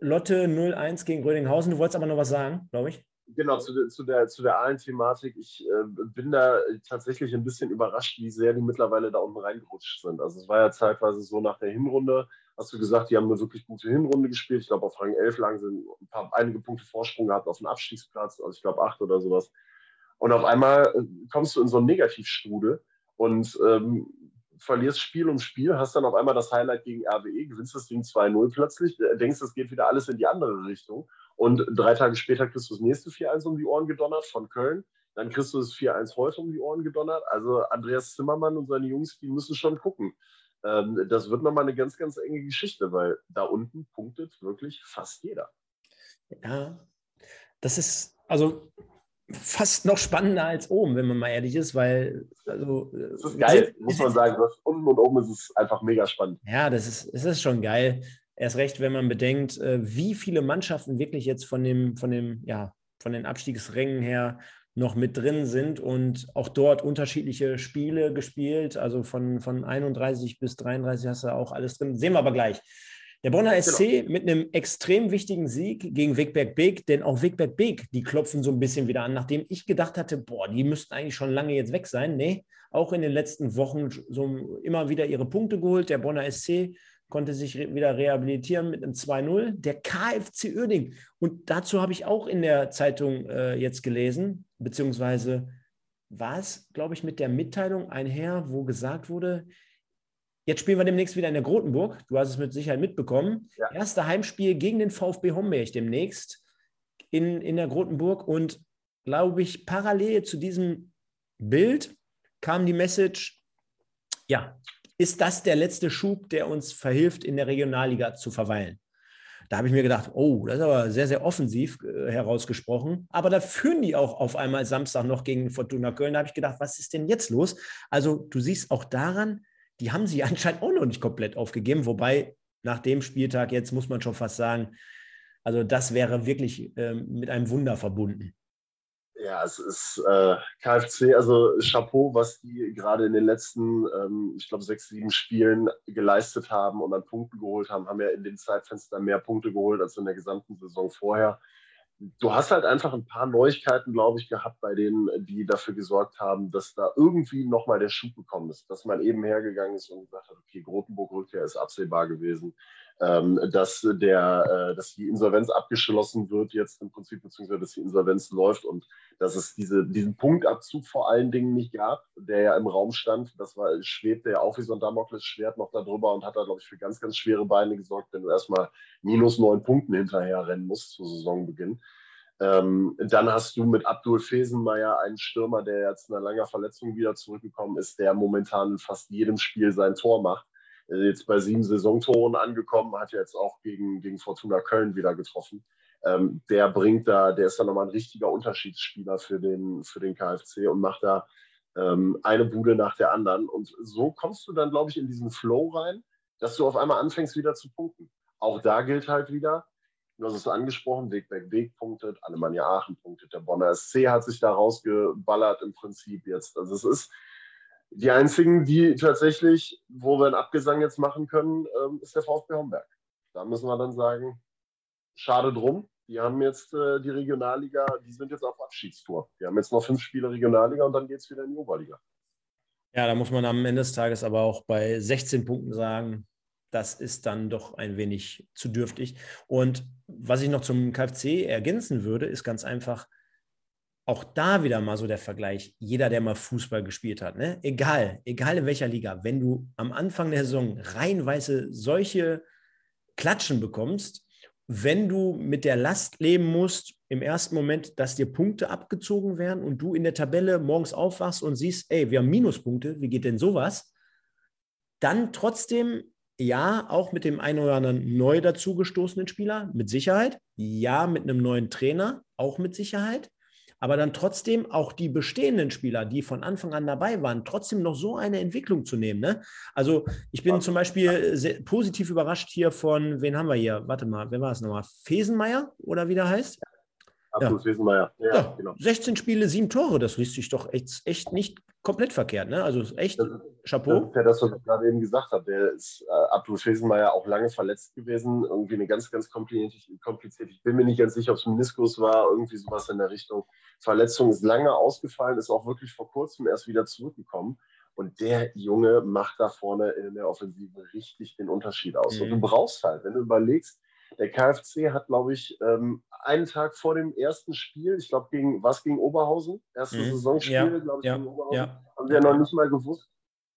Lotte 0-1 gegen Rödinghausen. Du wolltest aber noch was sagen, glaube ich. Genau, zu, zu, der, zu der Aalen-Thematik. Ich äh, bin da tatsächlich ein bisschen überrascht, wie sehr die mittlerweile da unten reingerutscht sind. Also es war ja zeitweise so nach der Hinrunde, hast du gesagt, die haben eine wirklich gute Hinrunde gespielt. Ich glaube, auf Rang 11 lagen sie ein paar, einige Punkte Vorsprung gehabt auf den Abstiegsplatz, also ich glaube acht oder sowas. Und auf einmal äh, kommst du in so einen Negativstrudel und ähm, verlierst Spiel um Spiel, hast dann auf einmal das Highlight gegen RWE, gewinnst das Ding 2-0 plötzlich, äh, denkst, es geht wieder alles in die andere Richtung. Und drei Tage später kriegst du das nächste 4-1 um die Ohren gedonnert von Köln. Dann kriegst du das 4-1 heute um die Ohren gedonnert. Also Andreas Zimmermann und seine Jungs, die müssen schon gucken. Ähm, das wird nochmal eine ganz, ganz enge Geschichte, weil da unten punktet wirklich fast jeder. Ja, das ist, also fast noch spannender als oben, wenn man mal ehrlich ist, weil also das ist geil, sind, muss man sagen. Unten und oben ist es einfach mega spannend. Ja, das ist, das ist schon geil. Erst recht, wenn man bedenkt, äh, wie viele Mannschaften wirklich jetzt von dem, von dem, ja, von den Abstiegsrängen her noch mit drin sind und auch dort unterschiedliche Spiele gespielt. Also von, von 31 bis 33 hast du auch alles drin. Sehen wir aber gleich. Der Bonner SC genau. mit einem extrem wichtigen Sieg gegen Wegberg Beek, denn auch Wegberg Beek, die klopfen so ein bisschen wieder an, nachdem ich gedacht hatte, boah, die müssten eigentlich schon lange jetzt weg sein. Nee, auch in den letzten Wochen so immer wieder ihre Punkte geholt. Der Bonner SC konnte sich wieder rehabilitieren mit einem 2-0. Der KFC Uerding. Und dazu habe ich auch in der Zeitung äh, jetzt gelesen, beziehungsweise war es, glaube ich, mit der Mitteilung einher, wo gesagt wurde, Jetzt spielen wir demnächst wieder in der Grotenburg. Du hast es mit Sicherheit mitbekommen. Ja. Erste Heimspiel gegen den VfB Homberg demnächst in, in der Grotenburg. Und glaube ich, parallel zu diesem Bild kam die Message, ja, ist das der letzte Schub, der uns verhilft, in der Regionalliga zu verweilen? Da habe ich mir gedacht, oh, das ist aber sehr, sehr offensiv äh, herausgesprochen. Aber da führen die auch auf einmal Samstag noch gegen Fortuna Köln. Da habe ich gedacht, was ist denn jetzt los? Also du siehst auch daran, die haben sie anscheinend auch noch nicht komplett aufgegeben. Wobei nach dem Spieltag jetzt muss man schon fast sagen, Also das wäre wirklich äh, mit einem Wunder verbunden. Ja, es ist äh, KFC, also Chapeau, was die gerade in den letzten, ähm, ich glaube, sechs, sieben Spielen geleistet haben und an Punkten geholt haben, haben ja in den Zeitfenstern mehr Punkte geholt als in der gesamten Saison vorher. Du hast halt einfach ein paar Neuigkeiten, glaube ich, gehabt bei denen, die dafür gesorgt haben, dass da irgendwie nochmal der Schub gekommen ist, dass man eben hergegangen ist und gesagt hat, okay, Grotenburg-Rückkehr ist absehbar gewesen dass, der, äh, dass die Insolvenz abgeschlossen wird jetzt im Prinzip, beziehungsweise dass die Insolvenz läuft und dass es diese, diesen Punktabzug vor allen Dingen nicht gab, der ja im Raum stand. Das war, schwebte ja auch wie so ein Damoklesschwert noch darüber und hat da, glaube ich, für ganz, ganz schwere Beine gesorgt, wenn du erstmal minus neun Punkten hinterher rennen musst zu Saisonbeginn. Ähm, dann hast du mit Abdul Fesenmeier einen Stürmer, der jetzt nach langer Verletzung wieder zurückgekommen ist, der momentan in fast jedem Spiel sein Tor macht jetzt bei sieben Saisontoren angekommen, hat jetzt auch gegen, gegen Fortuna Köln wieder getroffen. Ähm, der bringt da, der ist dann nochmal ein richtiger Unterschiedsspieler für den, für den KfC und macht da ähm, eine Bude nach der anderen. Und so kommst du dann, glaube ich, in diesen Flow rein, dass du auf einmal anfängst, wieder zu punkten. Auch da gilt halt wieder, du hast es angesprochen, Weg, Weg, Weg punktet, Alemannia Aachen punktet, der Bonner SC hat sich da rausgeballert im Prinzip jetzt. Also es ist, die einzigen, die tatsächlich, wo wir einen Abgesang jetzt machen können, ähm, ist der VfB Homberg. Da müssen wir dann sagen, schade drum. Die haben jetzt äh, die Regionalliga, die sind jetzt auf Abschiedstour. Die haben jetzt noch fünf Spiele Regionalliga und dann geht es wieder in die Oberliga. Ja, da muss man am Ende des Tages aber auch bei 16 Punkten sagen, das ist dann doch ein wenig zu dürftig. Und was ich noch zum KfC ergänzen würde, ist ganz einfach, auch da wieder mal so der Vergleich, jeder, der mal Fußball gespielt hat, ne? egal, egal in welcher Liga, wenn du am Anfang der Saison reihenweise solche Klatschen bekommst, wenn du mit der Last leben musst, im ersten Moment, dass dir Punkte abgezogen werden und du in der Tabelle morgens aufwachst und siehst, ey, wir haben Minuspunkte, wie geht denn sowas? Dann trotzdem, ja, auch mit dem einen oder anderen neu dazugestoßenen Spieler, mit Sicherheit. Ja, mit einem neuen Trainer, auch mit Sicherheit aber dann trotzdem auch die bestehenden Spieler, die von Anfang an dabei waren, trotzdem noch so eine Entwicklung zu nehmen. Ne? Also ich bin zum Beispiel sehr, positiv überrascht hier von, wen haben wir hier? Warte mal, wer war es nochmal? Fesenmeier oder wie der heißt? Absolut, ja. Fesenmeier. Ja, ja, genau. 16 Spiele, sieben Tore, das liest sich doch echt, echt nicht komplett verkehrt. Ne? Also echt das, Chapeau. Das ist ja das, was ich gerade eben gesagt habe. Der ist äh, Abdul Fesenmeier auch lange verletzt gewesen. Irgendwie eine ganz, ganz komplizierte. Ich bin mir nicht ganz sicher, ob es Meniskus war, irgendwie sowas in der Richtung. Verletzung ist lange ausgefallen, ist auch wirklich vor kurzem erst wieder zurückgekommen. Und der Junge macht da vorne in der Offensive richtig den Unterschied aus. Mhm. Und du brauchst halt, wenn du überlegst, der KfC hat, glaube ich, ähm, einen Tag vor dem ersten Spiel, ich glaube, gegen was gegen Oberhausen, erstes mhm. Saisonspiel, ja. glaube ich, ja. gegen Oberhausen, ja. haben ja noch nicht mal gewusst,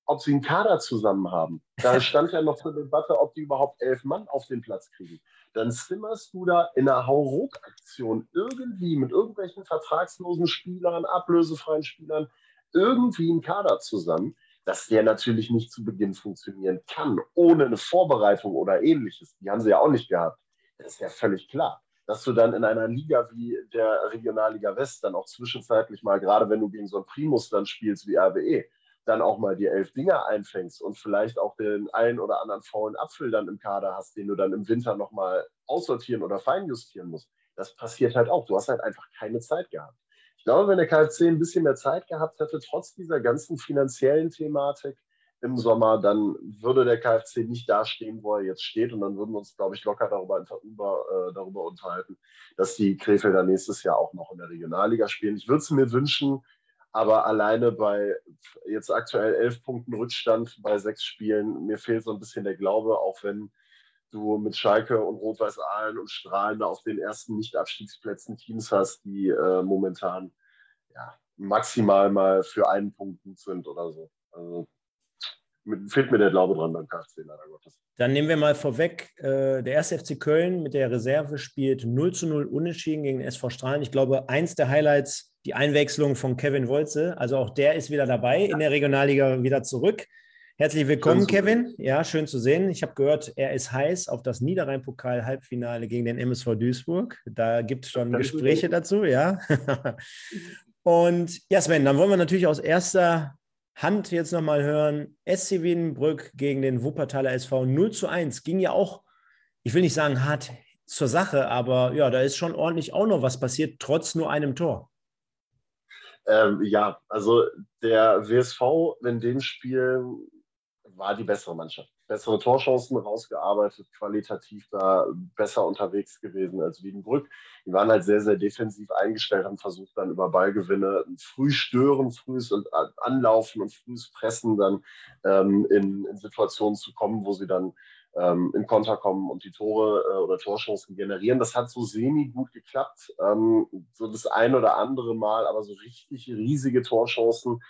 ob sie einen Kader zusammen haben. Da stand ja noch zur Debatte, ob die überhaupt elf Mann auf den Platz kriegen. Dann zimmerst du da in einer Hauruck-Aktion irgendwie mit irgendwelchen vertragslosen Spielern, ablösefreien Spielern irgendwie einen Kader zusammen, dass der natürlich nicht zu Beginn funktionieren kann, ohne eine Vorbereitung oder ähnliches. Die haben sie ja auch nicht gehabt. Das ist ja völlig klar. Dass du dann in einer Liga wie der Regionalliga West dann auch zwischenzeitlich mal, gerade wenn du gegen so einen Primus dann spielst wie RWE, dann auch mal die elf Dinger einfängst und vielleicht auch den einen oder anderen faulen Apfel dann im Kader hast, den du dann im Winter nochmal aussortieren oder feinjustieren musst. Das passiert halt auch. Du hast halt einfach keine Zeit gehabt. Ich glaube, wenn der KfC ein bisschen mehr Zeit gehabt hätte, trotz dieser ganzen finanziellen Thematik im Sommer, dann würde der KfC nicht dastehen, wo er jetzt steht. Und dann würden wir uns, glaube ich, locker darüber, über, äh, darüber unterhalten, dass die Krefelder nächstes Jahr auch noch in der Regionalliga spielen. Ich würde es mir wünschen, aber alleine bei jetzt aktuell elf Punkten Rückstand bei sechs Spielen, mir fehlt so ein bisschen der Glaube, auch wenn du mit Schalke und Rot-Weiß Aalen und Strahlen auf den ersten Nicht-Abstiegsplätzen Teams hast, die äh, momentan ja, maximal mal für einen Punkt gut sind oder so. Also mit, fehlt mir der Glaube dran beim KFC, leider Gottes. Dann nehmen wir mal vorweg, äh, der erste FC Köln mit der Reserve spielt 0 zu 0 unentschieden gegen SV Strahlen. Ich glaube, eins der Highlights, die Einwechslung von Kevin Wolze. Also auch der ist wieder dabei, ja. in der Regionalliga wieder zurück. Herzlich willkommen, Kevin. Ja, schön zu sehen. Ich habe gehört, er ist heiß auf das Niederrhein-Pokal-Halbfinale gegen den MSV Duisburg. Da gibt es schon Gespräche dazu, ja. Und ja, Sven, dann wollen wir natürlich aus erster Hand jetzt nochmal hören. SC Wiedenbrück gegen den Wuppertaler SV 0 zu 1. Ging ja auch, ich will nicht sagen hart zur Sache, aber ja, da ist schon ordentlich auch noch was passiert, trotz nur einem Tor. Ähm, ja, also der WSV in dem Spiel war die bessere Mannschaft. Bessere Torchancen rausgearbeitet, qualitativ da besser unterwegs gewesen als Wiedenbrück. Die waren halt sehr, sehr defensiv eingestellt, haben versucht dann über Ballgewinne früh stören, frühes Anlaufen und frühes Pressen dann ähm, in, in Situationen zu kommen, wo sie dann ähm, in Konter kommen und die Tore äh, oder Torchancen generieren. Das hat so semi gut geklappt. Ähm, so das ein oder andere Mal, aber so richtig riesige Torchancen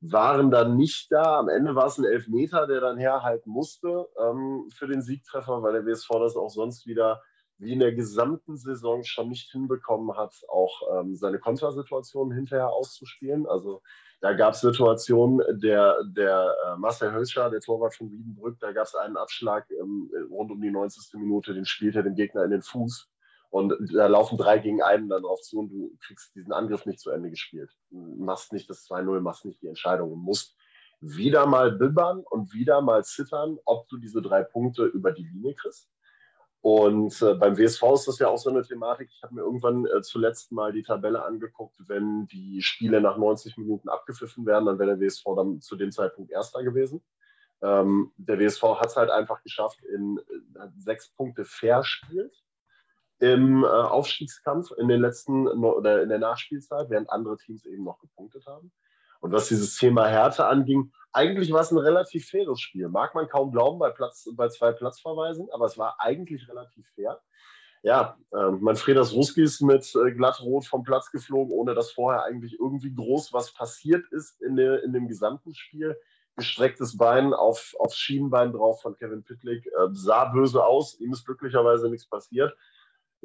waren dann nicht da. Am Ende war es ein Elfmeter, der dann herhalten musste ähm, für den Siegtreffer, weil der WSV das auch sonst wieder wie in der gesamten Saison schon nicht hinbekommen hat, auch ähm, seine Kontersituationen hinterher auszuspielen. Also da gab es Situationen, der, der äh, Marcel Hölscher, der Torwart von Wiedenbrück, da gab es einen Abschlag ähm, rund um die 90. Minute, den spielt er dem Gegner in den Fuß. Und da laufen drei gegen einen dann drauf zu und du kriegst diesen Angriff nicht zu Ende gespielt. Machst nicht das 2-0, machst nicht die Entscheidung und musst wieder mal bibbern und wieder mal zittern, ob du diese drei Punkte über die Linie kriegst. Und äh, beim WSV ist das ja auch so eine Thematik. Ich habe mir irgendwann äh, zuletzt mal die Tabelle angeguckt, wenn die Spiele nach 90 Minuten abgepfiffen werden, dann wäre der WSV dann zu dem Zeitpunkt Erster gewesen. Ähm, der WSV hat es halt einfach geschafft, in äh, sechs Punkte verspielt im äh, Aufstiegskampf in den letzten oder in der Nachspielzeit, während andere Teams eben noch gepunktet haben. Und was dieses Thema Härte anging, eigentlich war es ein relativ faires Spiel. Mag man kaum glauben bei, Platz, bei zwei Platzverweisen, aber es war eigentlich relativ fair. Ja, äh, Manfredas Ruski ist mit äh, glattrot vom Platz geflogen, ohne dass vorher eigentlich irgendwie groß was passiert ist in, der, in dem gesamten Spiel. Gestrecktes Bein auf, aufs Schienenbein drauf von Kevin Pitlick. Äh, sah böse aus, ihm ist glücklicherweise nichts passiert.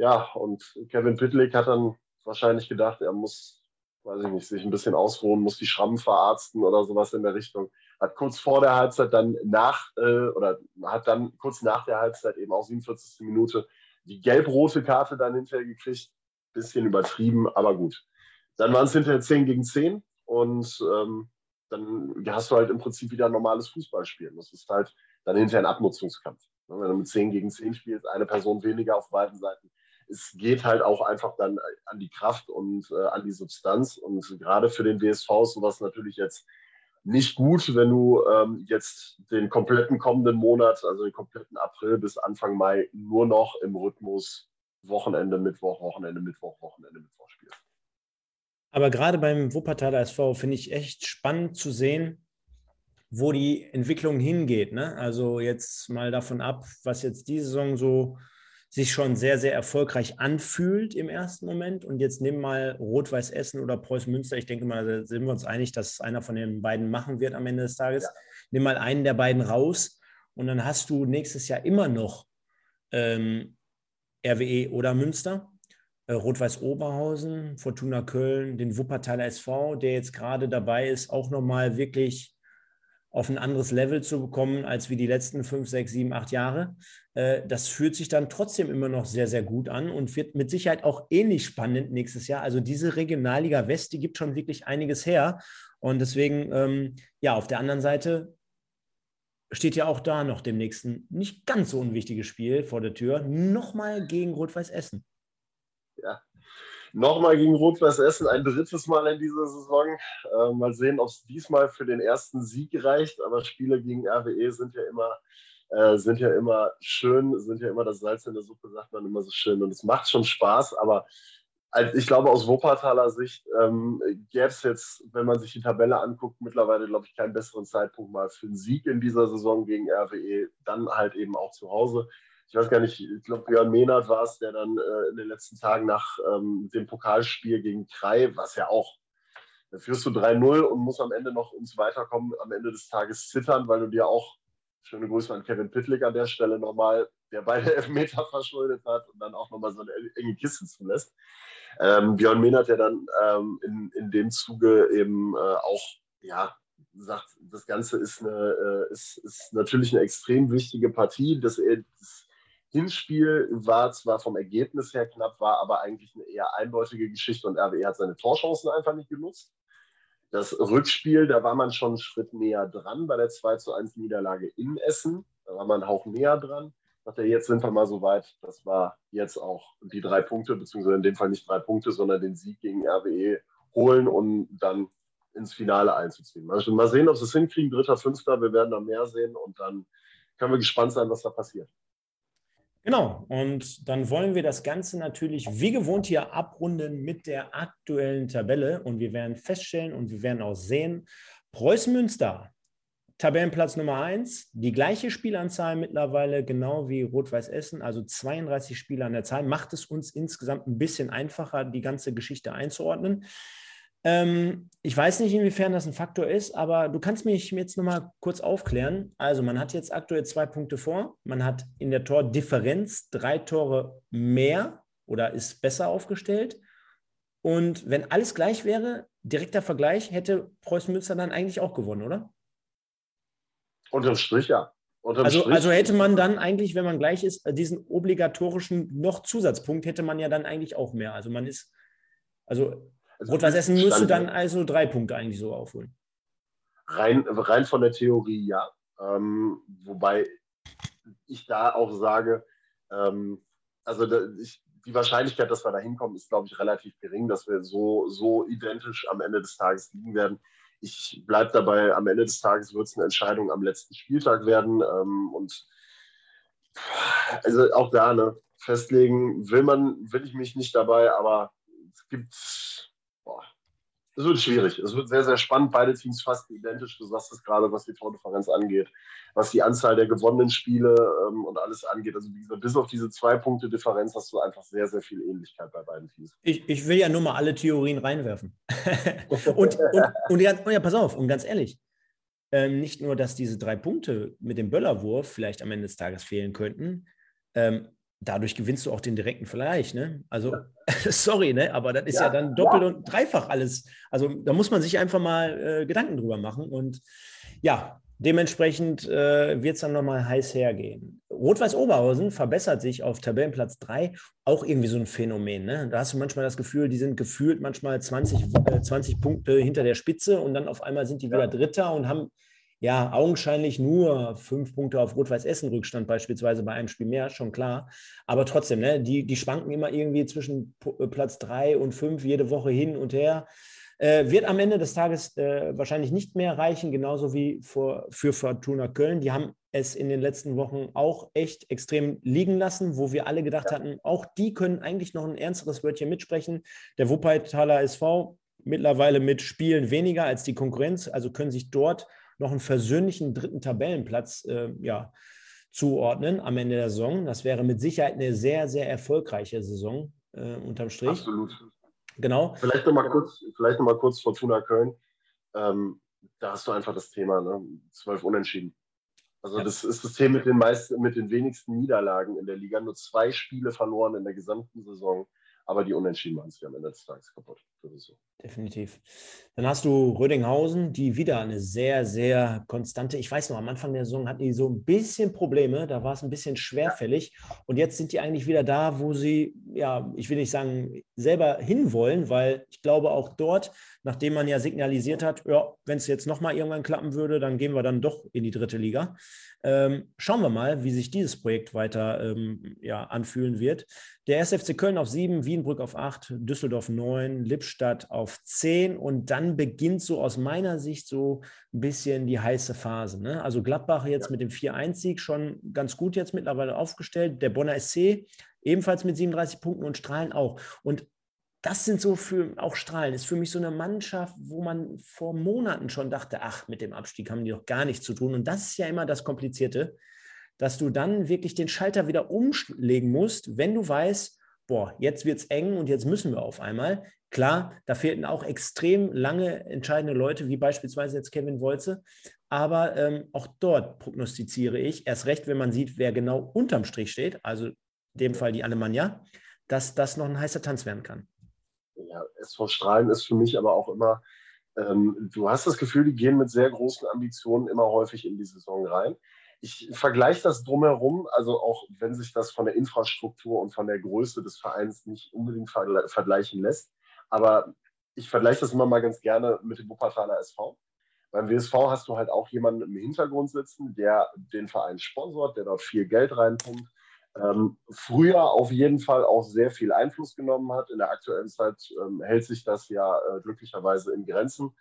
Ja, und Kevin Pitlick hat dann wahrscheinlich gedacht, er muss weiß ich nicht, sich ein bisschen ausruhen, muss die Schrammen verarzten oder sowas in der Richtung. Hat kurz vor der Halbzeit dann nach, äh, oder hat dann kurz nach der Halbzeit eben auch 47. Minute die gelb-rote Karte dann hinterher gekriegt. Bisschen übertrieben, aber gut. Dann waren es hinterher 10 gegen 10 und ähm, dann hast du halt im Prinzip wieder ein normales Fußballspielen. Das ist halt dann hinterher ein Abnutzungskampf. Wenn du mit 10 gegen 10 spielst, eine Person weniger auf beiden Seiten, es geht halt auch einfach dann an die Kraft und äh, an die Substanz. Und gerade für den DSV ist sowas natürlich jetzt nicht gut, wenn du ähm, jetzt den kompletten kommenden Monat, also den kompletten April bis Anfang Mai, nur noch im Rhythmus Wochenende, Mittwoch, Wochenende, Mittwoch, Wochenende, Mittwoch spielst. Aber gerade beim Wuppertaler SV finde ich echt spannend zu sehen, wo die Entwicklung hingeht. Ne? Also jetzt mal davon ab, was jetzt diese Saison so sich schon sehr, sehr erfolgreich anfühlt im ersten Moment. Und jetzt nehmen mal Rot-Weiß Essen oder Preußen Münster. Ich denke mal, da sind wir uns einig, dass einer von den beiden machen wird am Ende des Tages. Ja. Nimm mal einen der beiden raus und dann hast du nächstes Jahr immer noch ähm, RWE oder Münster. Äh, Rot-Weiß Oberhausen, Fortuna Köln, den Wuppertaler SV, der jetzt gerade dabei ist, auch nochmal wirklich auf ein anderes Level zu bekommen als wie die letzten fünf, sechs, sieben, acht Jahre. Äh, das fühlt sich dann trotzdem immer noch sehr, sehr gut an und wird mit Sicherheit auch ähnlich spannend nächstes Jahr. Also diese Regionalliga West, die gibt schon wirklich einiges her. Und deswegen, ähm, ja, auf der anderen Seite steht ja auch da noch dem nächsten nicht ganz so unwichtiges Spiel vor der Tür. Nochmal gegen Rot-Weiß Essen. Nochmal gegen Rot-Weiß Essen, ein drittes Mal in dieser Saison. Äh, mal sehen, ob es diesmal für den ersten Sieg reicht. Aber Spiele gegen RWE sind ja immer, äh, sind ja immer schön, sind ja immer das Salz in der Suppe, sagt man immer so schön. Und es macht schon Spaß, aber ich glaube, aus Wuppertaler Sicht ähm, gäbe es jetzt, wenn man sich die Tabelle anguckt, mittlerweile, glaube ich, keinen besseren Zeitpunkt mal für einen Sieg in dieser Saison gegen RWE, dann halt eben auch zu Hause ich weiß gar nicht, ich glaube, Björn Mehnert war es, der dann äh, in den letzten Tagen nach ähm, dem Pokalspiel gegen Krei, was ja auch, da führst du 3-0 und musst am Ende noch ums Weiterkommen am Ende des Tages zittern, weil du dir auch, schöne Grüße an Kevin Pittlik an der Stelle nochmal, der beide Elfmeter verschuldet hat und dann auch nochmal so eine enge Kiste zulässt. Ähm, Björn Mehnert, der dann ähm, in, in dem Zuge eben äh, auch, ja, sagt, das Ganze ist, eine, äh, ist, ist natürlich eine extrem wichtige Partie. Das, das Hinspiel war zwar vom Ergebnis her knapp, war aber eigentlich eine eher eindeutige Geschichte und RWE hat seine Torchancen einfach nicht genutzt. Das Rückspiel, da war man schon einen Schritt näher dran bei der 2 zu 1 Niederlage in Essen. Da war man Hauch näher dran. er, jetzt sind wir mal so weit, das war jetzt auch die drei Punkte, beziehungsweise in dem Fall nicht drei Punkte, sondern den Sieg gegen RWE holen und dann ins Finale einzuziehen. Also mal sehen, ob sie es hinkriegen, dritter, fünfter, wir werden da mehr sehen und dann können wir gespannt sein, was da passiert. Genau, und dann wollen wir das Ganze natürlich wie gewohnt hier abrunden mit der aktuellen Tabelle und wir werden feststellen und wir werden auch sehen, Preußen Münster, Tabellenplatz Nummer 1, die gleiche Spielanzahl mittlerweile, genau wie Rot-Weiß Essen, also 32 Spieler an der Zahl, macht es uns insgesamt ein bisschen einfacher, die ganze Geschichte einzuordnen. Ähm, ich weiß nicht, inwiefern das ein Faktor ist, aber du kannst mich jetzt nochmal kurz aufklären. Also, man hat jetzt aktuell zwei Punkte vor. Man hat in der Tordifferenz drei Tore mehr oder ist besser aufgestellt. Und wenn alles gleich wäre, direkter Vergleich, hätte Preußen Münster dann eigentlich auch gewonnen, oder? Unterm Strich, ja. Unterm also, Strich. also hätte man dann eigentlich, wenn man gleich ist, diesen obligatorischen noch Zusatzpunkt hätte man ja dann eigentlich auch mehr. Also man ist, also also Rot-Weiß Essen müsste dann also drei Punkte eigentlich so aufholen. Rein, rein von der Theorie ja. Ähm, wobei ich da auch sage, ähm, also da, ich, die Wahrscheinlichkeit, dass wir da hinkommen, ist, glaube ich, relativ gering, dass wir so, so identisch am Ende des Tages liegen werden. Ich bleibe dabei, am Ende des Tages wird es eine Entscheidung am letzten Spieltag werden. Ähm, und also auch da, ne, festlegen will man, will ich mich nicht dabei, aber es gibt boah, es wird schwierig. Es wird sehr, sehr spannend. Beide Teams fast identisch. Du sagst es gerade, was die Tordifferenz angeht, was die Anzahl der gewonnenen Spiele ähm, und alles angeht. Also, wie gesagt, bis auf diese zwei Punkte Differenz hast du einfach sehr, sehr viel Ähnlichkeit bei beiden Teams. Ich, ich will ja nur mal alle Theorien reinwerfen. und, und, und, ja, und, ja, pass auf, und ganz ehrlich, ähm, nicht nur, dass diese drei Punkte mit dem Böllerwurf vielleicht am Ende des Tages fehlen könnten, ähm, dadurch gewinnst du auch den direkten Vergleich. Ne? Also, sorry, ne? aber das ist ja, ja dann doppelt ja. und dreifach alles. Also, da muss man sich einfach mal äh, Gedanken drüber machen. Und ja, dementsprechend äh, wird es dann nochmal heiß hergehen. Rot-Weiß Oberhausen verbessert sich auf Tabellenplatz 3, auch irgendwie so ein Phänomen. Ne? Da hast du manchmal das Gefühl, die sind gefühlt manchmal 20, äh, 20 Punkte hinter der Spitze und dann auf einmal sind die wieder Dritter und haben ja, augenscheinlich nur fünf Punkte auf Rot-Weiß Essen Rückstand, beispielsweise bei einem Spiel mehr, schon klar. Aber trotzdem, ne, die, die schwanken immer irgendwie zwischen äh, Platz drei und fünf jede Woche hin und her. Äh, wird am Ende des Tages äh, wahrscheinlich nicht mehr reichen, genauso wie für, für Fortuna Köln. Die haben es in den letzten Wochen auch echt extrem liegen lassen, wo wir alle gedacht ja. hatten, auch die können eigentlich noch ein ernsteres Wörtchen mitsprechen. Der Wuppertaler SV mittlerweile mit Spielen weniger als die Konkurrenz, also können sich dort noch einen versöhnlichen dritten Tabellenplatz äh, ja, zuordnen am Ende der Saison. Das wäre mit Sicherheit eine sehr, sehr erfolgreiche Saison äh, unterm Strich. Absolut. Genau. Vielleicht nochmal kurz, vielleicht noch mal kurz Fortuna Köln. Ähm, da hast du einfach das Thema, ne? zwölf Unentschieden. Also ja. das ist das Thema mit den meisten, mit den wenigsten Niederlagen in der Liga. Nur zwei Spiele verloren in der gesamten Saison. Aber die Unentschieden waren es am Ende des Tages kaputt. So. Definitiv. Dann hast du Rödinghausen, die wieder eine sehr, sehr konstante, ich weiß noch, am Anfang der Saison hatten die so ein bisschen Probleme, da war es ein bisschen schwerfällig. Und jetzt sind die eigentlich wieder da, wo sie, ja, ich will nicht sagen, selber hinwollen, weil ich glaube auch dort, nachdem man ja signalisiert hat, ja, wenn es jetzt nochmal irgendwann klappen würde, dann gehen wir dann doch in die dritte Liga. Ähm, schauen wir mal, wie sich dieses Projekt weiter ähm, ja, anfühlen wird. Der SFC Köln auf 7, Wienbrück auf 8, Düsseldorf 9, Lippstadt auf 10 und dann beginnt so aus meiner Sicht so ein bisschen die heiße Phase. Ne? Also Gladbach jetzt ja. mit dem 4-1-Sieg schon ganz gut jetzt mittlerweile aufgestellt. Der Bonner SC ebenfalls mit 37 Punkten und Strahlen auch. Und das sind so für auch Strahlen, ist für mich so eine Mannschaft, wo man vor Monaten schon dachte, ach, mit dem Abstieg haben die doch gar nichts zu tun. Und das ist ja immer das Komplizierte, dass du dann wirklich den Schalter wieder umlegen musst, wenn du weißt, boah, jetzt wird es eng und jetzt müssen wir auf einmal. Klar, da fehlten auch extrem lange entscheidende Leute, wie beispielsweise jetzt Kevin Wolze. Aber ähm, auch dort prognostiziere ich, erst recht, wenn man sieht, wer genau unterm Strich steht, also in dem Fall die Alemannia, dass das noch ein heißer Tanz werden kann ja, SV Strahlen ist für mich aber auch immer, ähm, du hast das Gefühl, die gehen mit sehr großen Ambitionen immer häufig in die Saison rein. Ich vergleiche das drumherum, also auch wenn sich das von der Infrastruktur und von der Größe des Vereins nicht unbedingt vergleichen lässt, aber ich vergleiche das immer mal ganz gerne mit dem Wuppertaler SV. Beim WSV hast du halt auch jemanden im Hintergrund sitzen, der den Verein sponsort, der dort viel Geld reinpumpt. Ähm, früher auf jeden Fall auch sehr viel Einfluss genommen hat. In der aktuellen Zeit ähm, hält sich das ja äh, glücklicherweise in Grenzen.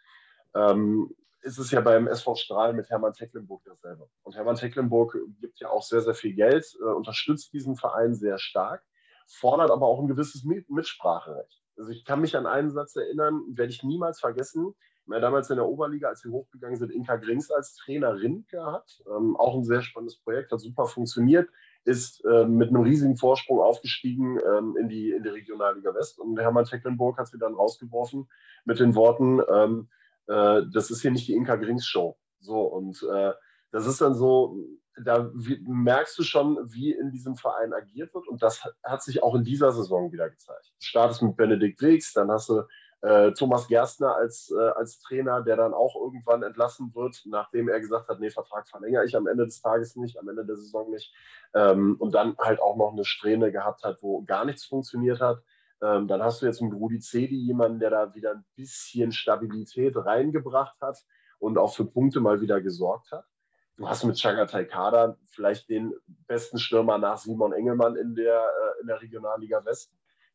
Ähm, ist es ja beim SV Strahl mit Hermann Tecklenburg dasselbe. Und Hermann Tecklenburg gibt ja auch sehr, sehr viel Geld, äh, unterstützt diesen Verein sehr stark, fordert aber auch ein gewisses Mitspracherecht. Also ich kann mich an einen Satz erinnern, werde ich niemals vergessen ja damals in der Oberliga, als wir hochgegangen sind, Inka Grings als Trainerin gehabt. Ähm, auch ein sehr spannendes Projekt, hat super funktioniert, ist ähm, mit einem riesigen Vorsprung aufgestiegen ähm, in, die, in die Regionalliga West. Und Hermann Tecklenburg hat sie dann rausgeworfen mit den Worten, ähm, äh, das ist hier nicht die Inka Grings Show. So, und äh, das ist dann so, da merkst du schon, wie in diesem Verein agiert wird. Und das hat sich auch in dieser Saison wieder gezeigt. Du startest mit Benedikt Wegs, dann hast du äh, Thomas Gerstner als, äh, als Trainer, der dann auch irgendwann entlassen wird, nachdem er gesagt hat, nee, Vertrag verlängere ich am Ende des Tages nicht, am Ende der Saison nicht. Ähm, und dann halt auch noch eine Strähne gehabt hat, wo gar nichts funktioniert hat. Ähm, dann hast du jetzt mit Rudi Cedi jemanden, der da wieder ein bisschen Stabilität reingebracht hat und auch für Punkte mal wieder gesorgt hat. Du hast mit Chagatai Kader vielleicht den besten Stürmer nach Simon Engelmann in der, äh, in der Regionalliga West.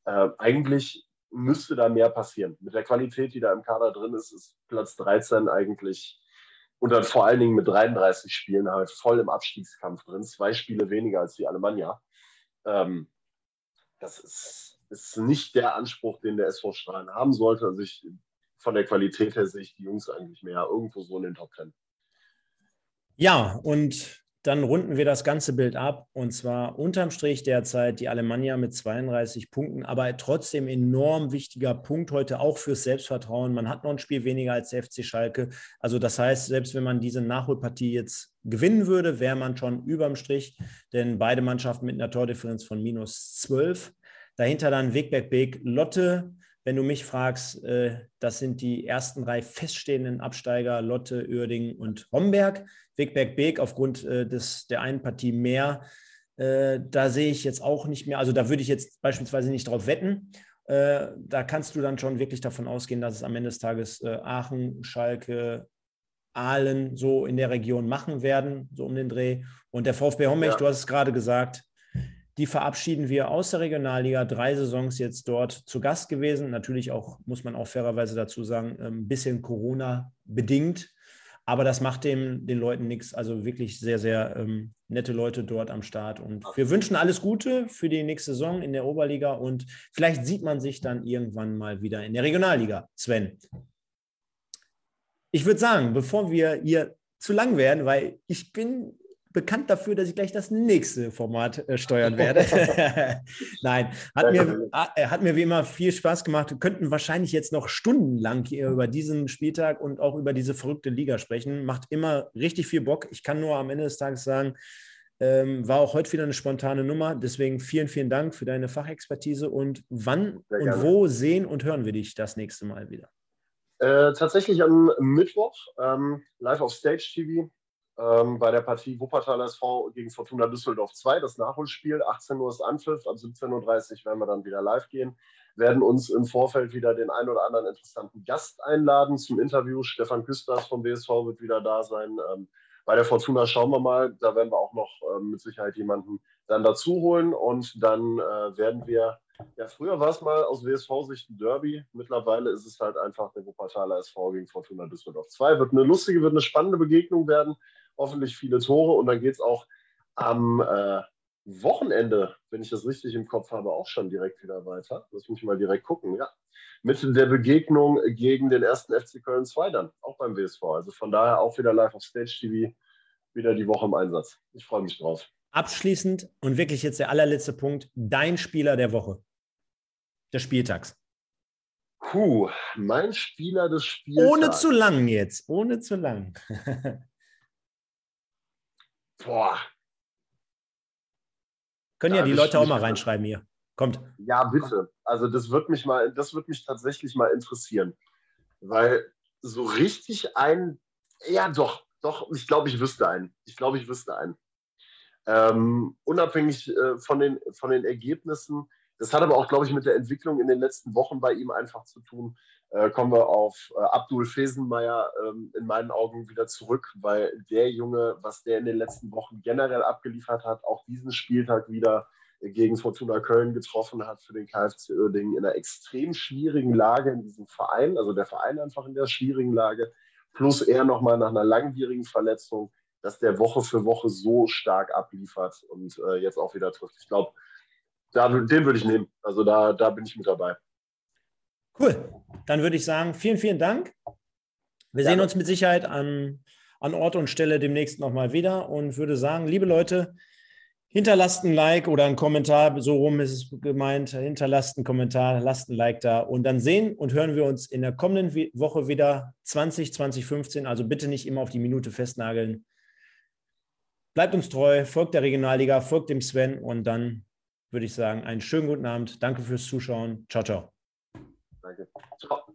Äh, eigentlich müsste da mehr passieren. Mit der Qualität, die da im Kader drin ist, ist Platz 13 eigentlich und dann vor allen Dingen mit 33 Spielen halt voll im Abstiegskampf drin. Zwei Spiele weniger als die Alemannia. Ähm, das ist, ist nicht der Anspruch, den der SV Strahlen haben sollte. Also ich, von der Qualität her sehe ich die Jungs eigentlich mehr irgendwo so in den Top Ten. Ja, und dann runden wir das ganze Bild ab und zwar unterm Strich derzeit die Alemannia mit 32 Punkten, aber trotzdem enorm wichtiger Punkt heute auch fürs Selbstvertrauen. Man hat noch ein Spiel weniger als der FC Schalke. Also das heißt, selbst wenn man diese Nachholpartie jetzt gewinnen würde, wäre man schon überm Strich, denn beide Mannschaften mit einer Tordifferenz von minus 12. Dahinter dann Wegberg Beek, Lotte, wenn du mich fragst, äh, das sind die ersten drei feststehenden Absteiger, Lotte, Uerdingen und Homberg. Wegberg Beek aufgrund äh, des, der einen Partie mehr. Äh, da sehe ich jetzt auch nicht mehr, also da würde ich jetzt beispielsweise nicht drauf wetten. Äh, da kannst du dann schon wirklich davon ausgehen, dass es am Ende des Tages äh, Aachen, Schalke, Aalen so in der Region machen werden, so um den Dreh. Und der VfB Homberg, ja. du hast es gerade gesagt, die verabschieden wir aus der Regionalliga. Drei Saisons jetzt dort zu Gast gewesen. Natürlich auch, muss man auch fairerweise dazu sagen, ein ähm, bisschen Corona bedingt. Aber das macht dem, den Leuten nichts. Also wirklich sehr, sehr ähm, nette Leute dort am Start. Und wir wünschen alles Gute für die nächste Saison in der Oberliga. Und vielleicht sieht man sich dann irgendwann mal wieder in der Regionalliga. Sven. Ich würde sagen, bevor wir hier zu lang werden, weil ich bin bekannt dafür, dass ich gleich das nächste Format äh, steuern werde. Nein, hat mir, äh, hat mir wie immer viel Spaß gemacht. Wir könnten wahrscheinlich jetzt noch stundenlang hier über diesen Spieltag und auch über diese verrückte Liga sprechen. Macht immer richtig viel Bock. Ich kann nur am Ende des Tages sagen, ähm, war auch heute wieder eine spontane Nummer. Deswegen vielen, vielen Dank für deine Fachexpertise. Und wann und wo sehen und hören wir dich das nächste Mal wieder? Äh, tatsächlich am Mittwoch, ähm, live auf Stage TV ähm, bei der Partie Wuppertal SV gegen Fortuna Düsseldorf 2, das Nachholspiel. 18 Uhr ist Anpfiff, ab 17.30 Uhr werden wir dann wieder live gehen. Werden uns im Vorfeld wieder den ein oder anderen interessanten Gast einladen zum Interview. Stefan Küsters vom BSV wird wieder da sein. Ähm, bei der Fortuna schauen wir mal, da werden wir auch noch ähm, mit Sicherheit jemanden dann dazu holen und dann äh, werden wir, ja, früher war es mal aus WSV-Sicht ein Derby, mittlerweile ist es halt einfach der Wuppertaler SV gegen Fortuna Düsseldorf 2. Wird eine lustige, wird eine spannende Begegnung werden hoffentlich viele Tore und dann geht es auch am äh, Wochenende, wenn ich das richtig im Kopf habe, auch schon direkt wieder weiter. Lass mich mal direkt gucken, ja. Mit der Begegnung gegen den ersten FC Köln 2 dann, auch beim WSV. Also von daher auch wieder live auf Stage TV, wieder die Woche im Einsatz. Ich freue mich drauf. Abschließend und wirklich jetzt der allerletzte Punkt, dein Spieler der Woche, des Spieltags. Puh, mein Spieler des Spieltags. Ohne zu lang jetzt, ohne zu lang. Boah. Können ja die Leute auch mal reinschreiben hier. Kommt. Ja, bitte. Also das wird mich mal, das wird mich tatsächlich mal interessieren. Weil so richtig ein, ja doch, doch, ich glaube, ich wüsste einen. Ich glaube, ich wüsste einen. Ähm, unabhängig äh, von, den, von den Ergebnissen, das hat aber auch, glaube ich, mit der Entwicklung in den letzten Wochen bei ihm einfach zu tun. Äh, kommen wir auf äh, Abdul Fesenmeier ähm, in meinen Augen wieder zurück, weil der Junge, was der in den letzten Wochen generell abgeliefert hat, auch diesen Spieltag wieder gegen Fortuna Köln getroffen hat für den KFC Uerdingen in einer extrem schwierigen Lage in diesem Verein, also der Verein einfach in der schwierigen Lage, plus er nochmal nach einer langwierigen Verletzung, dass der Woche für Woche so stark abliefert und äh, jetzt auch wieder trifft. Ich glaube, den würde ich nehmen. Also da, da bin ich mit dabei. Cool. Dann würde ich sagen, vielen, vielen Dank. Wir ja. sehen uns mit Sicherheit an, an Ort und Stelle demnächst nochmal wieder und würde sagen, liebe Leute, hinterlasst ein Like oder ein Kommentar, so rum ist es gemeint, hinterlasst einen Kommentar, lasst ein Like da und dann sehen und hören wir uns in der kommenden Woche wieder 20, 2015, also bitte nicht immer auf die Minute festnageln. Bleibt uns treu, folgt der Regionalliga, folgt dem Sven und dann würde ich sagen, einen schönen guten Abend. Danke fürs Zuschauen. Ciao, ciao. 那就操